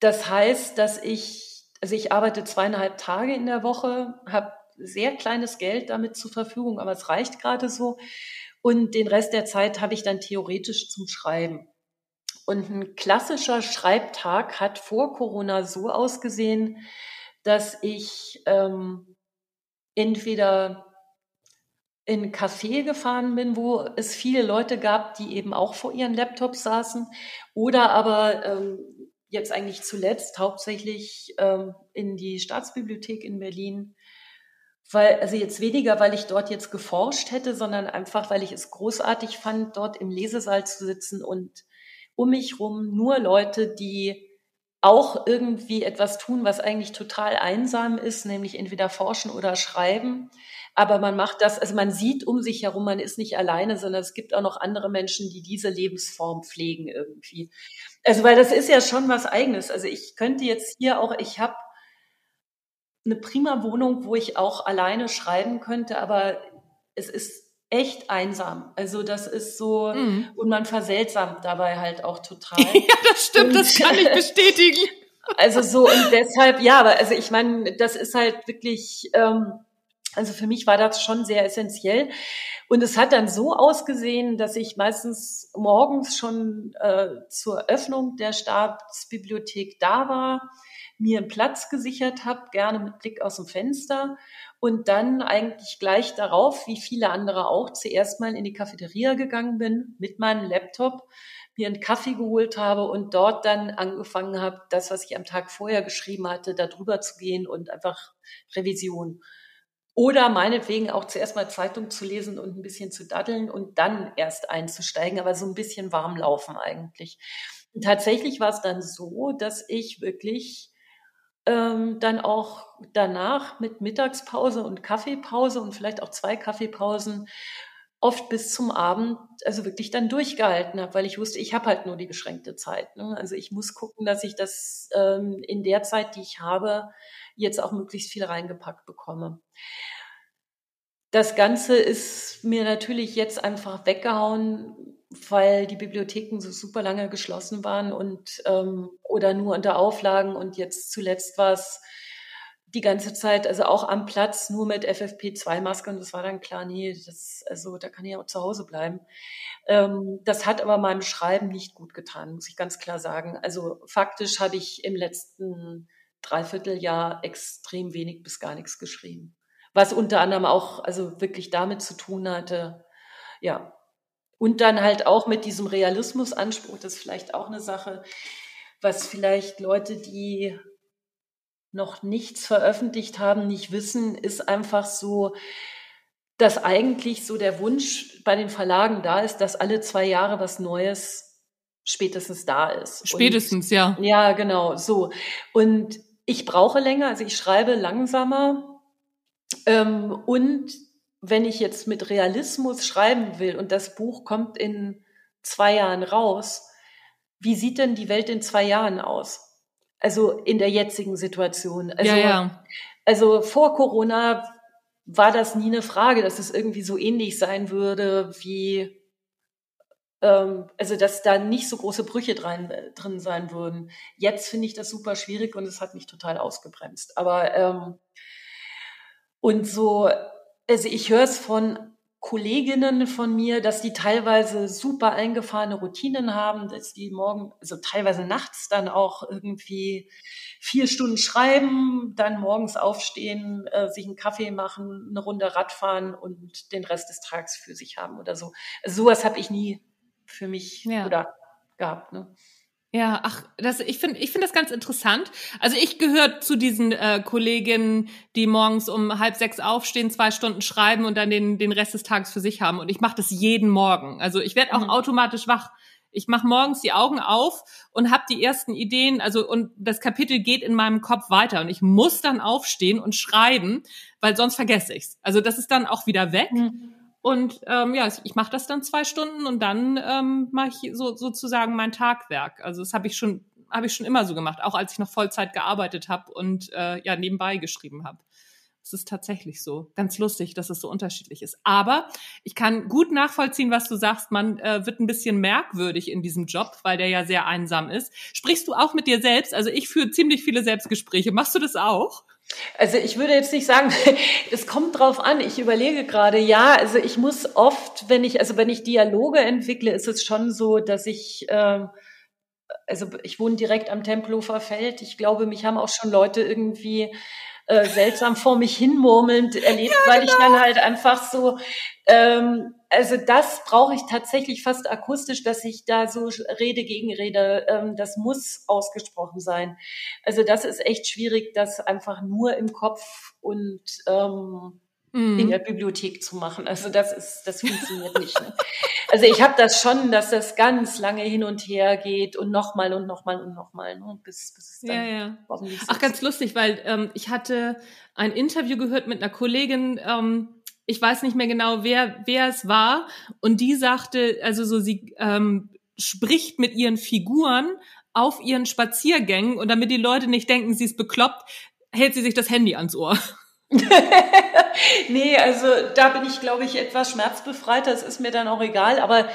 das heißt, dass ich, also ich arbeite zweieinhalb Tage in der Woche, habe sehr kleines Geld damit zur Verfügung, aber es reicht gerade so. Und den Rest der Zeit habe ich dann theoretisch zum Schreiben. Und ein klassischer Schreibtag hat vor Corona so ausgesehen, dass ich ähm, entweder in ein Café gefahren bin, wo es viele Leute gab, die eben auch vor ihren Laptops saßen, oder aber ähm, jetzt eigentlich zuletzt hauptsächlich ähm, in die Staatsbibliothek in Berlin, weil, also jetzt weniger, weil ich dort jetzt geforscht hätte, sondern einfach, weil ich es großartig fand, dort im Lesesaal zu sitzen und um mich rum nur Leute, die auch irgendwie etwas tun, was eigentlich total einsam ist, nämlich entweder forschen oder schreiben. Aber man macht das, also man sieht um sich herum, man ist nicht alleine, sondern es gibt auch noch andere Menschen, die diese Lebensform pflegen irgendwie. Also weil das ist ja schon was eigenes. Also ich könnte jetzt hier auch, ich habe eine prima Wohnung, wo ich auch alleine schreiben könnte, aber es ist echt einsam. Also das ist so, mhm. und man verseltsamt dabei halt auch total. ja, das stimmt, und, das kann ich bestätigen. Also so und deshalb, ja, aber also ich meine, das ist halt wirklich, ähm, Also für mich war das schon sehr essentiell. Und es hat dann so ausgesehen, dass ich meistens morgens schon äh, zur Öffnung der Staatsbibliothek da war, mir einen Platz gesichert habe, gerne mit Blick aus dem Fenster und dann eigentlich gleich darauf, wie viele andere auch, zuerst mal in die Cafeteria gegangen bin mit meinem Laptop, mir einen Kaffee geholt habe und dort dann angefangen habe, das, was ich am Tag vorher geschrieben hatte, da drüber zu gehen und einfach Revision. Oder meinetwegen auch zuerst mal Zeitung zu lesen und ein bisschen zu daddeln und dann erst einzusteigen, aber so ein bisschen warm laufen eigentlich. Und tatsächlich war es dann so, dass ich wirklich ähm, dann auch danach mit Mittagspause und Kaffeepause und vielleicht auch zwei Kaffeepausen oft bis zum Abend, also wirklich dann durchgehalten habe, weil ich wusste, ich habe halt nur die beschränkte Zeit. Ne? Also ich muss gucken, dass ich das ähm, in der Zeit, die ich habe, jetzt auch möglichst viel reingepackt bekomme. Das Ganze ist mir natürlich jetzt einfach weggehauen, weil die Bibliotheken so super lange geschlossen waren und ähm, oder nur unter Auflagen und jetzt zuletzt war es die ganze Zeit, also auch am Platz nur mit FFP2-Maske und das war dann klar, nee, das, also da kann ich auch zu Hause bleiben. Ähm, das hat aber meinem Schreiben nicht gut getan, muss ich ganz klar sagen. Also faktisch habe ich im letzten Dreivierteljahr extrem wenig bis gar nichts geschrieben. Was unter anderem auch, also wirklich damit zu tun hatte, ja. Und dann halt auch mit diesem Realismusanspruch, das ist vielleicht auch eine Sache, was vielleicht Leute, die noch nichts veröffentlicht haben, nicht wissen, ist einfach so, dass eigentlich so der Wunsch bei den Verlagen da ist, dass alle zwei Jahre was Neues spätestens da ist. Spätestens, und, ja. Ja, genau, so. Und ich brauche länger, also ich schreibe langsamer. Ähm, und wenn ich jetzt mit Realismus schreiben will und das Buch kommt in zwei Jahren raus, wie sieht denn die Welt in zwei Jahren aus? Also in der jetzigen Situation. Also, ja, ja. also vor Corona war das nie eine Frage, dass es irgendwie so ähnlich sein würde wie, ähm, also dass da nicht so große Brüche drin, drin sein würden. Jetzt finde ich das super schwierig und es hat mich total ausgebremst. Aber ähm, und so, also ich höre es von Kolleginnen von mir, dass die teilweise super eingefahrene Routinen haben, dass die morgen, also teilweise nachts dann auch irgendwie vier Stunden schreiben, dann morgens aufstehen, äh, sich einen Kaffee machen, eine Runde Radfahren und den Rest des Tages für sich haben oder so. Also sowas habe ich nie für mich ja. oder gehabt. Ne? Ja, ach, das, ich finde ich finde das ganz interessant. Also ich gehöre zu diesen äh, Kolleginnen, die morgens um halb sechs aufstehen, zwei Stunden schreiben und dann den, den Rest des Tages für sich haben. Und ich mache das jeden Morgen. Also ich werde auch mhm. automatisch wach. Ich mache morgens die Augen auf und habe die ersten Ideen, also und das Kapitel geht in meinem Kopf weiter und ich muss dann aufstehen und schreiben, weil sonst vergesse ich's. Also das ist dann auch wieder weg. Mhm. Und ähm, ja, ich mache das dann zwei Stunden und dann ähm, mache ich so, sozusagen mein Tagwerk. Also das habe ich schon habe ich schon immer so gemacht, auch als ich noch Vollzeit gearbeitet habe und äh, ja nebenbei geschrieben habe. Es ist tatsächlich so. Ganz lustig, dass es so unterschiedlich ist. Aber ich kann gut nachvollziehen, was du sagst. Man äh, wird ein bisschen merkwürdig in diesem Job, weil der ja sehr einsam ist. Sprichst du auch mit dir selbst? Also ich führe ziemlich viele Selbstgespräche. Machst du das auch? Also ich würde jetzt nicht sagen, es kommt drauf an. Ich überlege gerade, ja, also ich muss oft, wenn ich, also wenn ich Dialoge entwickle, ist es schon so, dass ich, äh, also ich wohne direkt am Tempelhofer Feld. Ich glaube, mich haben auch schon Leute irgendwie äh, seltsam vor mich hinmurmelnd erlebt, ja, weil genau. ich dann halt einfach so, ähm, also das brauche ich tatsächlich fast akustisch, dass ich da so Rede gegen Rede, ähm, das muss ausgesprochen sein. Also das ist echt schwierig, das einfach nur im Kopf und ähm, mhm. in der Bibliothek zu machen. Also das ist, das funktioniert nicht. Ne? Also ich habe das schon, dass das ganz lange hin und her geht und nochmal und nochmal und nochmal, ne? bis, bis es dann ja, ja. Ach, ganz lustig, weil ähm, ich hatte ein Interview gehört mit einer Kollegin, ähm, ich weiß nicht mehr genau, wer, wer es war, und die sagte, also so, sie ähm, spricht mit ihren Figuren auf ihren Spaziergängen und damit die Leute nicht denken, sie ist bekloppt, hält sie sich das Handy ans Ohr. nee, also da bin ich, glaube ich, etwas schmerzbefreiter. Das ist mir dann auch egal. Aber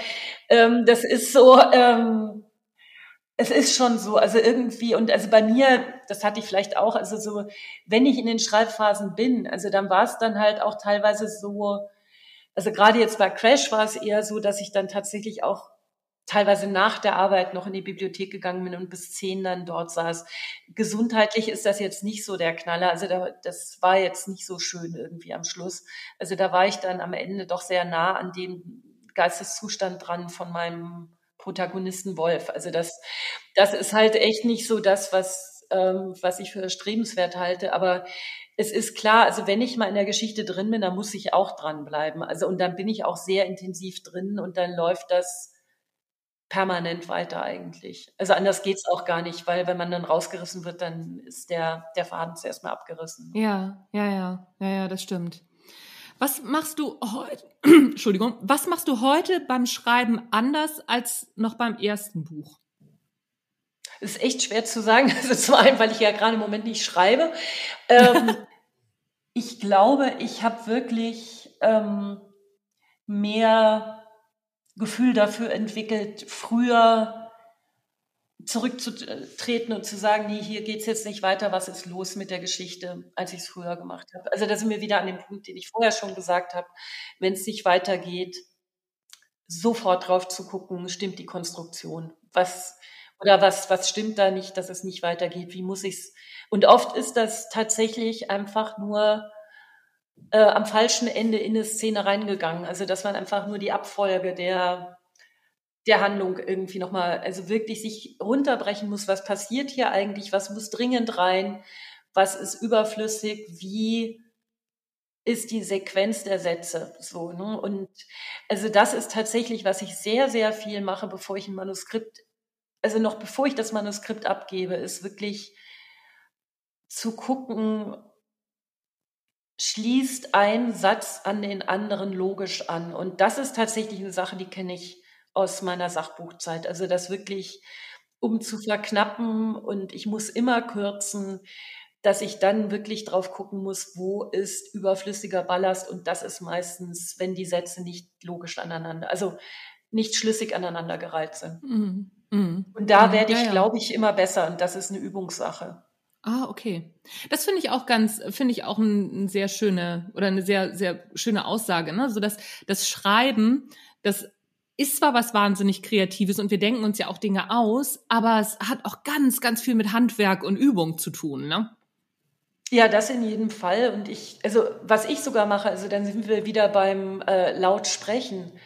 ähm, das ist so, ähm, es ist schon so, also irgendwie, und also bei mir, das hatte ich vielleicht auch, also so, wenn ich in den Schreibphasen bin, also dann war es dann halt auch teilweise so, also gerade jetzt bei Crash war es eher so, dass ich dann tatsächlich auch teilweise nach der Arbeit noch in die Bibliothek gegangen bin und bis zehn dann dort saß. Gesundheitlich ist das jetzt nicht so der Knaller. Also da, das war jetzt nicht so schön irgendwie am Schluss. Also da war ich dann am Ende doch sehr nah an dem Geisteszustand dran von meinem Protagonisten Wolf. Also das, das ist halt echt nicht so das, was, ähm, was ich für erstrebenswert halte. Aber es ist klar, also wenn ich mal in der Geschichte drin bin, dann muss ich auch dranbleiben. Also und dann bin ich auch sehr intensiv drin und dann läuft das permanent weiter eigentlich. Also anders geht's auch gar nicht, weil wenn man dann rausgerissen wird, dann ist der, der Faden zuerst mal abgerissen. Ja, ja, ja, ja, ja, das stimmt. Was machst du heute, Entschuldigung, was machst du heute beim Schreiben anders als noch beim ersten Buch? Das ist echt schwer zu sagen. Also zum einen, weil ich ja gerade im Moment nicht schreibe. Ähm, ich glaube, ich habe wirklich ähm, mehr Gefühl dafür entwickelt, früher zurückzutreten und zu sagen, nee, hier geht's jetzt nicht weiter, was ist los mit der Geschichte, als ich es früher gemacht habe. Also da sind wir wieder an dem Punkt, den ich vorher schon gesagt habe, wenn es nicht weitergeht, sofort drauf zu gucken, stimmt die Konstruktion, was oder was was stimmt da nicht, dass es nicht weitergeht, wie muss ich's? Und oft ist das tatsächlich einfach nur äh, am falschen Ende in eine Szene reingegangen. Also dass man einfach nur die Abfolge der der Handlung irgendwie nochmal, also wirklich sich runterbrechen muss, was passiert hier eigentlich, was muss dringend rein, was ist überflüssig, wie ist die Sequenz der Sätze so. Ne? Und also das ist tatsächlich, was ich sehr, sehr viel mache, bevor ich ein Manuskript, also noch bevor ich das Manuskript abgebe, ist wirklich zu gucken, schließt ein Satz an den anderen logisch an. Und das ist tatsächlich eine Sache, die kenne ich aus meiner Sachbuchzeit. Also das wirklich, um zu verknappen und ich muss immer kürzen, dass ich dann wirklich drauf gucken muss, wo ist überflüssiger Ballast und das ist meistens, wenn die Sätze nicht logisch aneinander, also nicht schlüssig aneinandergereiht sind. Mhm. Mhm. Und da mhm. werde ich, ja, ja. glaube ich, immer besser und das ist eine Übungssache. Ah, okay. Das finde ich auch ganz, finde ich auch ein, ein, sehr schöne oder eine sehr, sehr schöne Aussage, ne? So dass das Schreiben, das ist zwar was wahnsinnig Kreatives und wir denken uns ja auch Dinge aus, aber es hat auch ganz, ganz viel mit Handwerk und Übung zu tun, ne? Ja, das in jedem Fall. Und ich, also was ich sogar mache, also dann sind wir wieder beim äh, laut sprechen.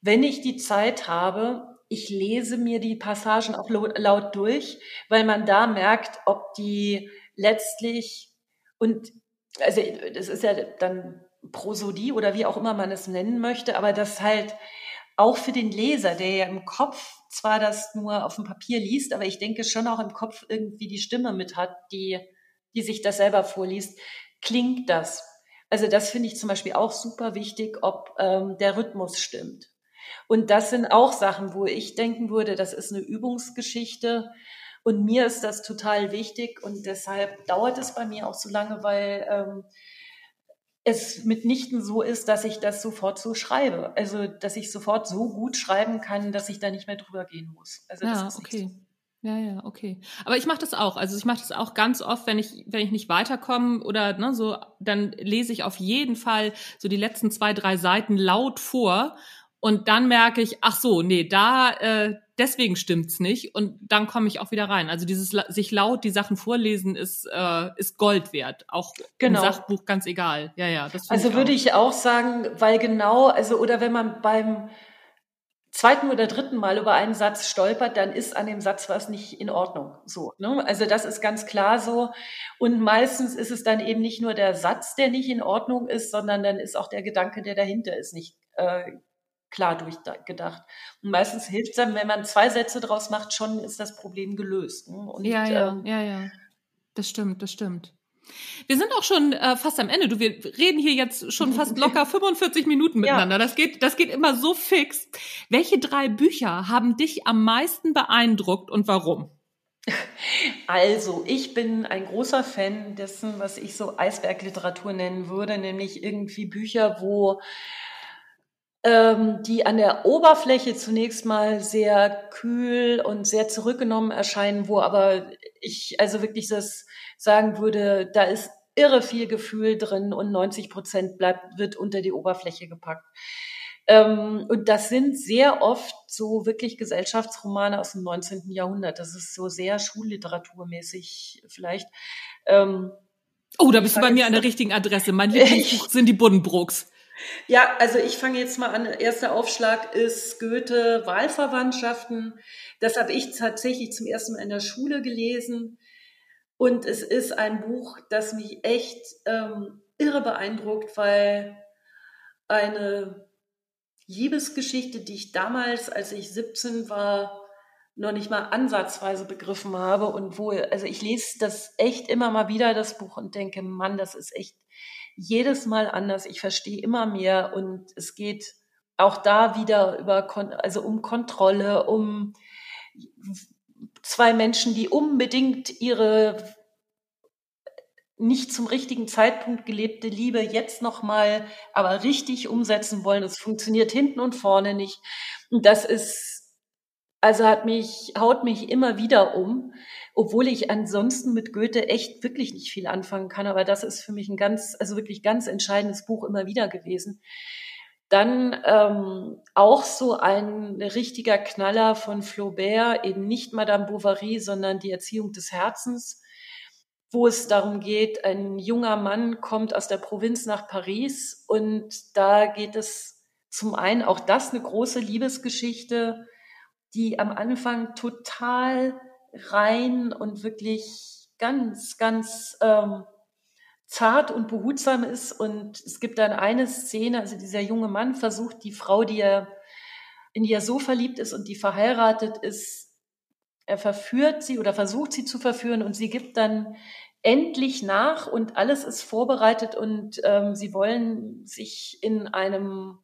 Wenn ich die Zeit habe, ich lese mir die Passagen auch laut durch, weil man da merkt, ob die letztlich und also das ist ja dann Prosodie oder wie auch immer man es nennen möchte, aber das halt auch für den Leser, der ja im Kopf zwar das nur auf dem Papier liest, aber ich denke schon auch im Kopf irgendwie die Stimme mit hat, die, die sich das selber vorliest, klingt das. Also das finde ich zum Beispiel auch super wichtig, ob ähm, der Rhythmus stimmt. Und das sind auch Sachen, wo ich denken würde, das ist eine Übungsgeschichte. Und mir ist das total wichtig und deshalb dauert es bei mir auch so lange, weil ähm, es mitnichten so ist, dass ich das sofort so schreibe. Also, dass ich sofort so gut schreiben kann, dass ich da nicht mehr drüber gehen muss. Also, ja, okay. So. Ja, ja, okay. Aber ich mache das auch. Also ich mache das auch ganz oft, wenn ich, wenn ich nicht weiterkomme oder ne, so, dann lese ich auf jeden Fall so die letzten zwei, drei Seiten laut vor und dann merke ich, ach so, nee, da äh, deswegen stimmt's nicht und dann komme ich auch wieder rein. Also dieses sich laut die Sachen vorlesen ist äh, ist Gold wert, auch genau. im Sachbuch ganz egal. Ja, ja, das Also ich würde ich auch sagen, weil genau, also oder wenn man beim zweiten oder dritten Mal über einen Satz stolpert, dann ist an dem Satz was nicht in Ordnung. So, ne? Also das ist ganz klar so. Und meistens ist es dann eben nicht nur der Satz, der nicht in Ordnung ist, sondern dann ist auch der Gedanke, der dahinter ist, nicht äh, klar durchgedacht. Und meistens hilft es dann, wenn man zwei Sätze draus macht, schon ist das Problem gelöst. Ne? Und, ja, ja, ähm, ja, ja. Das stimmt, das stimmt. Wir sind auch schon äh, fast am Ende. Du, wir reden hier jetzt schon fast locker 45 Minuten miteinander. Ja. Das geht, das geht immer so fix. Welche drei Bücher haben dich am meisten beeindruckt und warum? Also, ich bin ein großer Fan dessen, was ich so Eisbergliteratur nennen würde, nämlich irgendwie Bücher, wo ähm, die an der Oberfläche zunächst mal sehr kühl und sehr zurückgenommen erscheinen, wo aber ich also wirklich das sagen würde, da ist irre viel Gefühl drin und 90 Prozent bleibt, wird unter die Oberfläche gepackt. Ähm, und das sind sehr oft so wirklich Gesellschaftsromane aus dem 19. Jahrhundert. Das ist so sehr schulliteraturmäßig vielleicht. Ähm, oh, da bist du bei mir an der richtigen Adresse. Mein Lieblingsbuch sind die Buddenbrooks. Ja, also ich fange jetzt mal an. Erster Aufschlag ist Goethe Wahlverwandtschaften. Das habe ich tatsächlich zum ersten Mal in der Schule gelesen. Und es ist ein Buch, das mich echt ähm, irre beeindruckt, weil eine Liebesgeschichte, die ich damals, als ich 17 war, noch nicht mal ansatzweise begriffen habe und wo, also ich lese das echt immer mal wieder, das Buch, und denke, Mann, das ist echt jedes Mal anders. Ich verstehe immer mehr und es geht auch da wieder über, also um Kontrolle, um zwei Menschen, die unbedingt ihre nicht zum richtigen Zeitpunkt gelebte Liebe jetzt nochmal aber richtig umsetzen wollen. Das funktioniert hinten und vorne nicht. Und das ist, also hat mich, haut mich immer wieder um obwohl ich ansonsten mit Goethe echt wirklich nicht viel anfangen kann. Aber das ist für mich ein ganz, also wirklich ganz entscheidendes Buch immer wieder gewesen. Dann ähm, auch so ein richtiger Knaller von Flaubert, eben nicht Madame Bovary, sondern die Erziehung des Herzens, wo es darum geht, ein junger Mann kommt aus der Provinz nach Paris und da geht es zum einen auch das eine große Liebesgeschichte, die am Anfang total rein und wirklich ganz, ganz ähm, zart und behutsam ist. Und es gibt dann eine Szene, also dieser junge Mann versucht die Frau, die er, in die er so verliebt ist und die verheiratet ist, er verführt sie oder versucht sie zu verführen und sie gibt dann endlich nach und alles ist vorbereitet und ähm, sie wollen sich in einem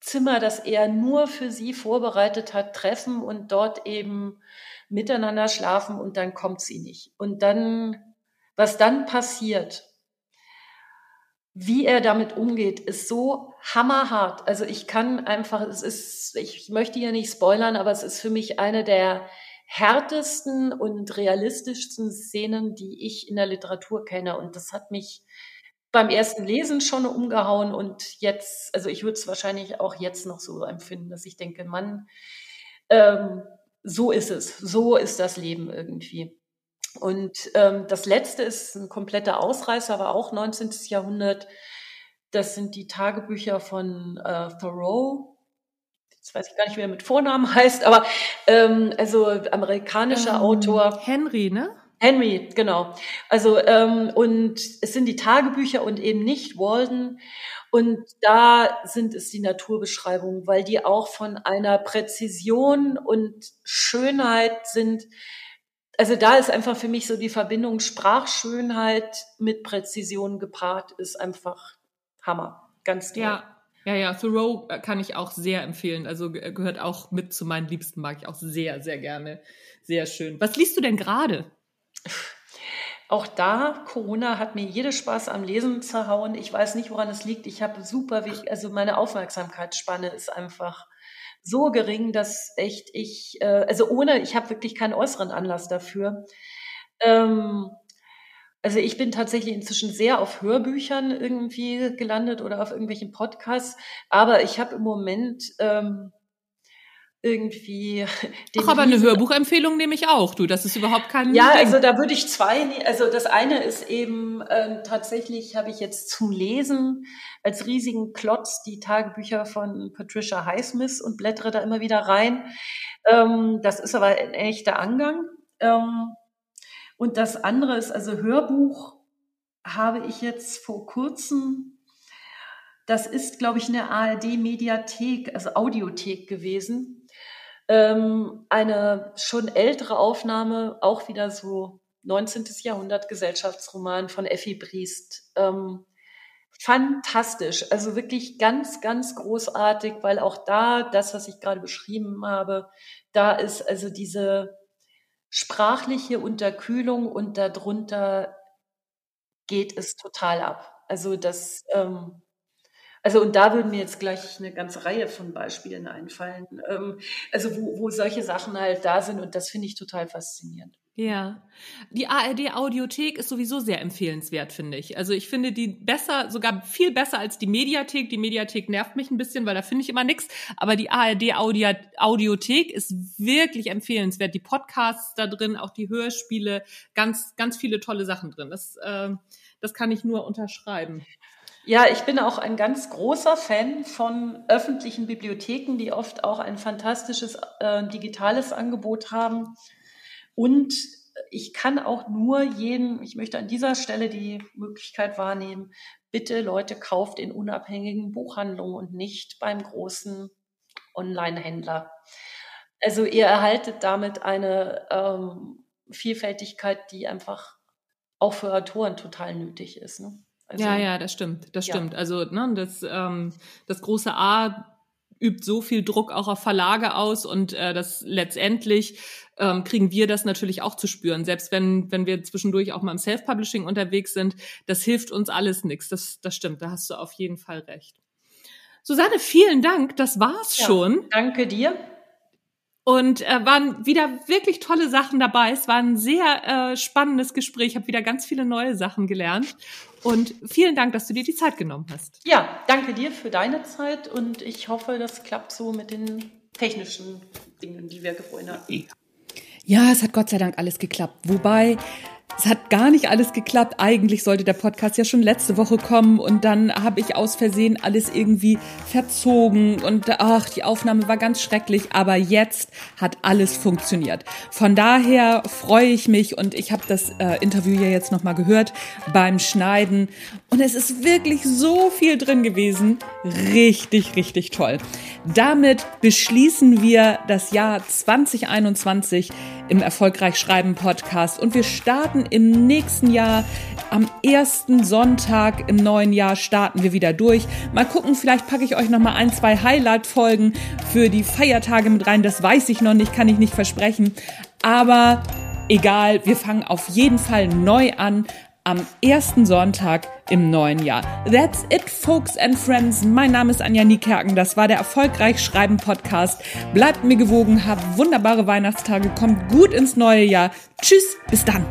Zimmer, das er nur für sie vorbereitet hat, treffen und dort eben miteinander schlafen und dann kommt sie nicht. Und dann, was dann passiert, wie er damit umgeht, ist so hammerhart. Also ich kann einfach, es ist, ich möchte hier nicht spoilern, aber es ist für mich eine der härtesten und realistischsten Szenen, die ich in der Literatur kenne. Und das hat mich beim ersten Lesen schon umgehauen und jetzt, also ich würde es wahrscheinlich auch jetzt noch so empfinden, dass ich denke, Mann, ähm, so ist es, so ist das Leben irgendwie. Und ähm, das letzte ist ein kompletter Ausreißer, aber auch 19. Jahrhundert. Das sind die Tagebücher von äh, Thoreau. Jetzt weiß ich gar nicht, wie er mit Vornamen heißt, aber ähm, also amerikanischer ähm, Autor. Henry, ne? Henry, genau. Also ähm, und es sind die Tagebücher und eben nicht Walden. Und da sind es die Naturbeschreibungen, weil die auch von einer Präzision und Schönheit sind. Also da ist einfach für mich so die Verbindung Sprachschönheit mit Präzision gepaart, ist einfach Hammer. Ganz toll. Ja, ja, ja, Thoreau kann ich auch sehr empfehlen. Also gehört auch mit zu meinen Liebsten, mag ich auch sehr, sehr gerne. Sehr schön. Was liest du denn gerade? Auch da, Corona hat mir jede Spaß am Lesen zerhauen. Ich weiß nicht, woran es liegt. Ich habe super, also meine Aufmerksamkeitsspanne ist einfach so gering, dass echt ich, äh, also ohne, ich habe wirklich keinen äußeren Anlass dafür. Ähm, also ich bin tatsächlich inzwischen sehr auf Hörbüchern irgendwie gelandet oder auf irgendwelchen Podcasts, aber ich habe im Moment ähm, irgendwie. Ach, aber eine Hörbuchempfehlung nehme ich auch, du. Das ist überhaupt kein. Ja, Ding. also da würde ich zwei. Ne-, also das eine ist eben äh, tatsächlich habe ich jetzt zum Lesen als riesigen Klotz die Tagebücher von Patricia Highsmith und blättere da immer wieder rein. Ähm, das ist aber ein echter Angang. Ähm, und das andere ist also Hörbuch habe ich jetzt vor kurzem das ist, glaube ich, eine ARD-Mediathek, also Audiothek gewesen ähm, eine schon ältere Aufnahme, auch wieder so 19. Jahrhundert Gesellschaftsroman von Effi Briest. Ähm, fantastisch, also wirklich ganz, ganz großartig, weil auch da, das, was ich gerade beschrieben habe, da ist also diese sprachliche Unterkühlung und darunter geht es total ab. Also das, ähm, Also und da würden mir jetzt gleich eine ganze Reihe von Beispielen einfallen. Ähm, also wo, wo solche Sachen halt da sind und das finde ich total faszinierend. Ja, die ARD Audiothek ist sowieso sehr empfehlenswert, finde ich. Also ich finde die besser, sogar viel besser als die Mediathek. Die Mediathek nervt mich ein bisschen, weil da finde ich immer nichts. Aber die ARD Audio Audiothek ist wirklich empfehlenswert. Die Podcasts da drin, auch die Hörspiele, ganz, ganz viele tolle Sachen drin. Das, äh, das kann ich nur unterschreiben. Ja, ich bin auch ein ganz großer Fan von öffentlichen Bibliotheken, die oft auch ein fantastisches äh, digitales Angebot haben und ich kann auch nur jeden, ich möchte an dieser Stelle die Möglichkeit wahrnehmen, bitte Leute kauft in unabhängigen Buchhandlungen und nicht beim großen Online-Händler. Also ihr erhaltet damit eine ähm, Vielfältigkeit, die einfach auch für Autoren total nötig ist. Ne? Also, ja, ja, das stimmt, das ja. stimmt. Also ne, das, ähm, das große A übt so viel Druck auch auf Verlage aus und äh, das letztendlich ähm, kriegen wir das natürlich auch zu spüren. Selbst wenn, wenn wir zwischendurch auch mal im Self-Publishing unterwegs sind, das hilft uns alles nichts. Das, das stimmt, da hast du auf jeden Fall recht. Susanne, vielen Dank. Das war's ja, schon. Danke dir. Und äh, waren wieder wirklich tolle Sachen dabei. Es war ein sehr äh, spannendes Gespräch. Ich habe wieder ganz viele neue Sachen gelernt. Und vielen Dank, dass du dir die Zeit genommen hast. Ja, danke dir für deine Zeit und ich hoffe, das klappt so mit den technischen Dingen, die wir vorhin hatten. Ja, es hat Gott sei Dank alles geklappt. Wobei es hat gar nicht alles geklappt. Eigentlich sollte der Podcast ja schon letzte Woche kommen und dann habe ich aus Versehen alles irgendwie verzogen und ach, die Aufnahme war ganz schrecklich, aber jetzt hat alles funktioniert. Von daher freue ich mich und ich habe das äh, Interview ja jetzt nochmal gehört beim Schneiden und es ist wirklich so viel drin gewesen. Richtig, richtig toll. Damit beschließen wir das Jahr 2021 im Erfolgreich Schreiben Podcast und wir starten im nächsten Jahr am ersten Sonntag im neuen Jahr starten wir wieder durch. Mal gucken, vielleicht packe ich euch noch mal ein, zwei Highlight Folgen für die Feiertage mit rein. Das weiß ich noch nicht, kann ich nicht versprechen, aber egal, wir fangen auf jeden Fall neu an am ersten Sonntag im neuen Jahr. That's it, folks and friends. Mein Name ist Anja Niekerken. Das war der Erfolgreich Schreiben Podcast. Bleibt mir gewogen, habt wunderbare Weihnachtstage, kommt gut ins neue Jahr. Tschüss, bis dann.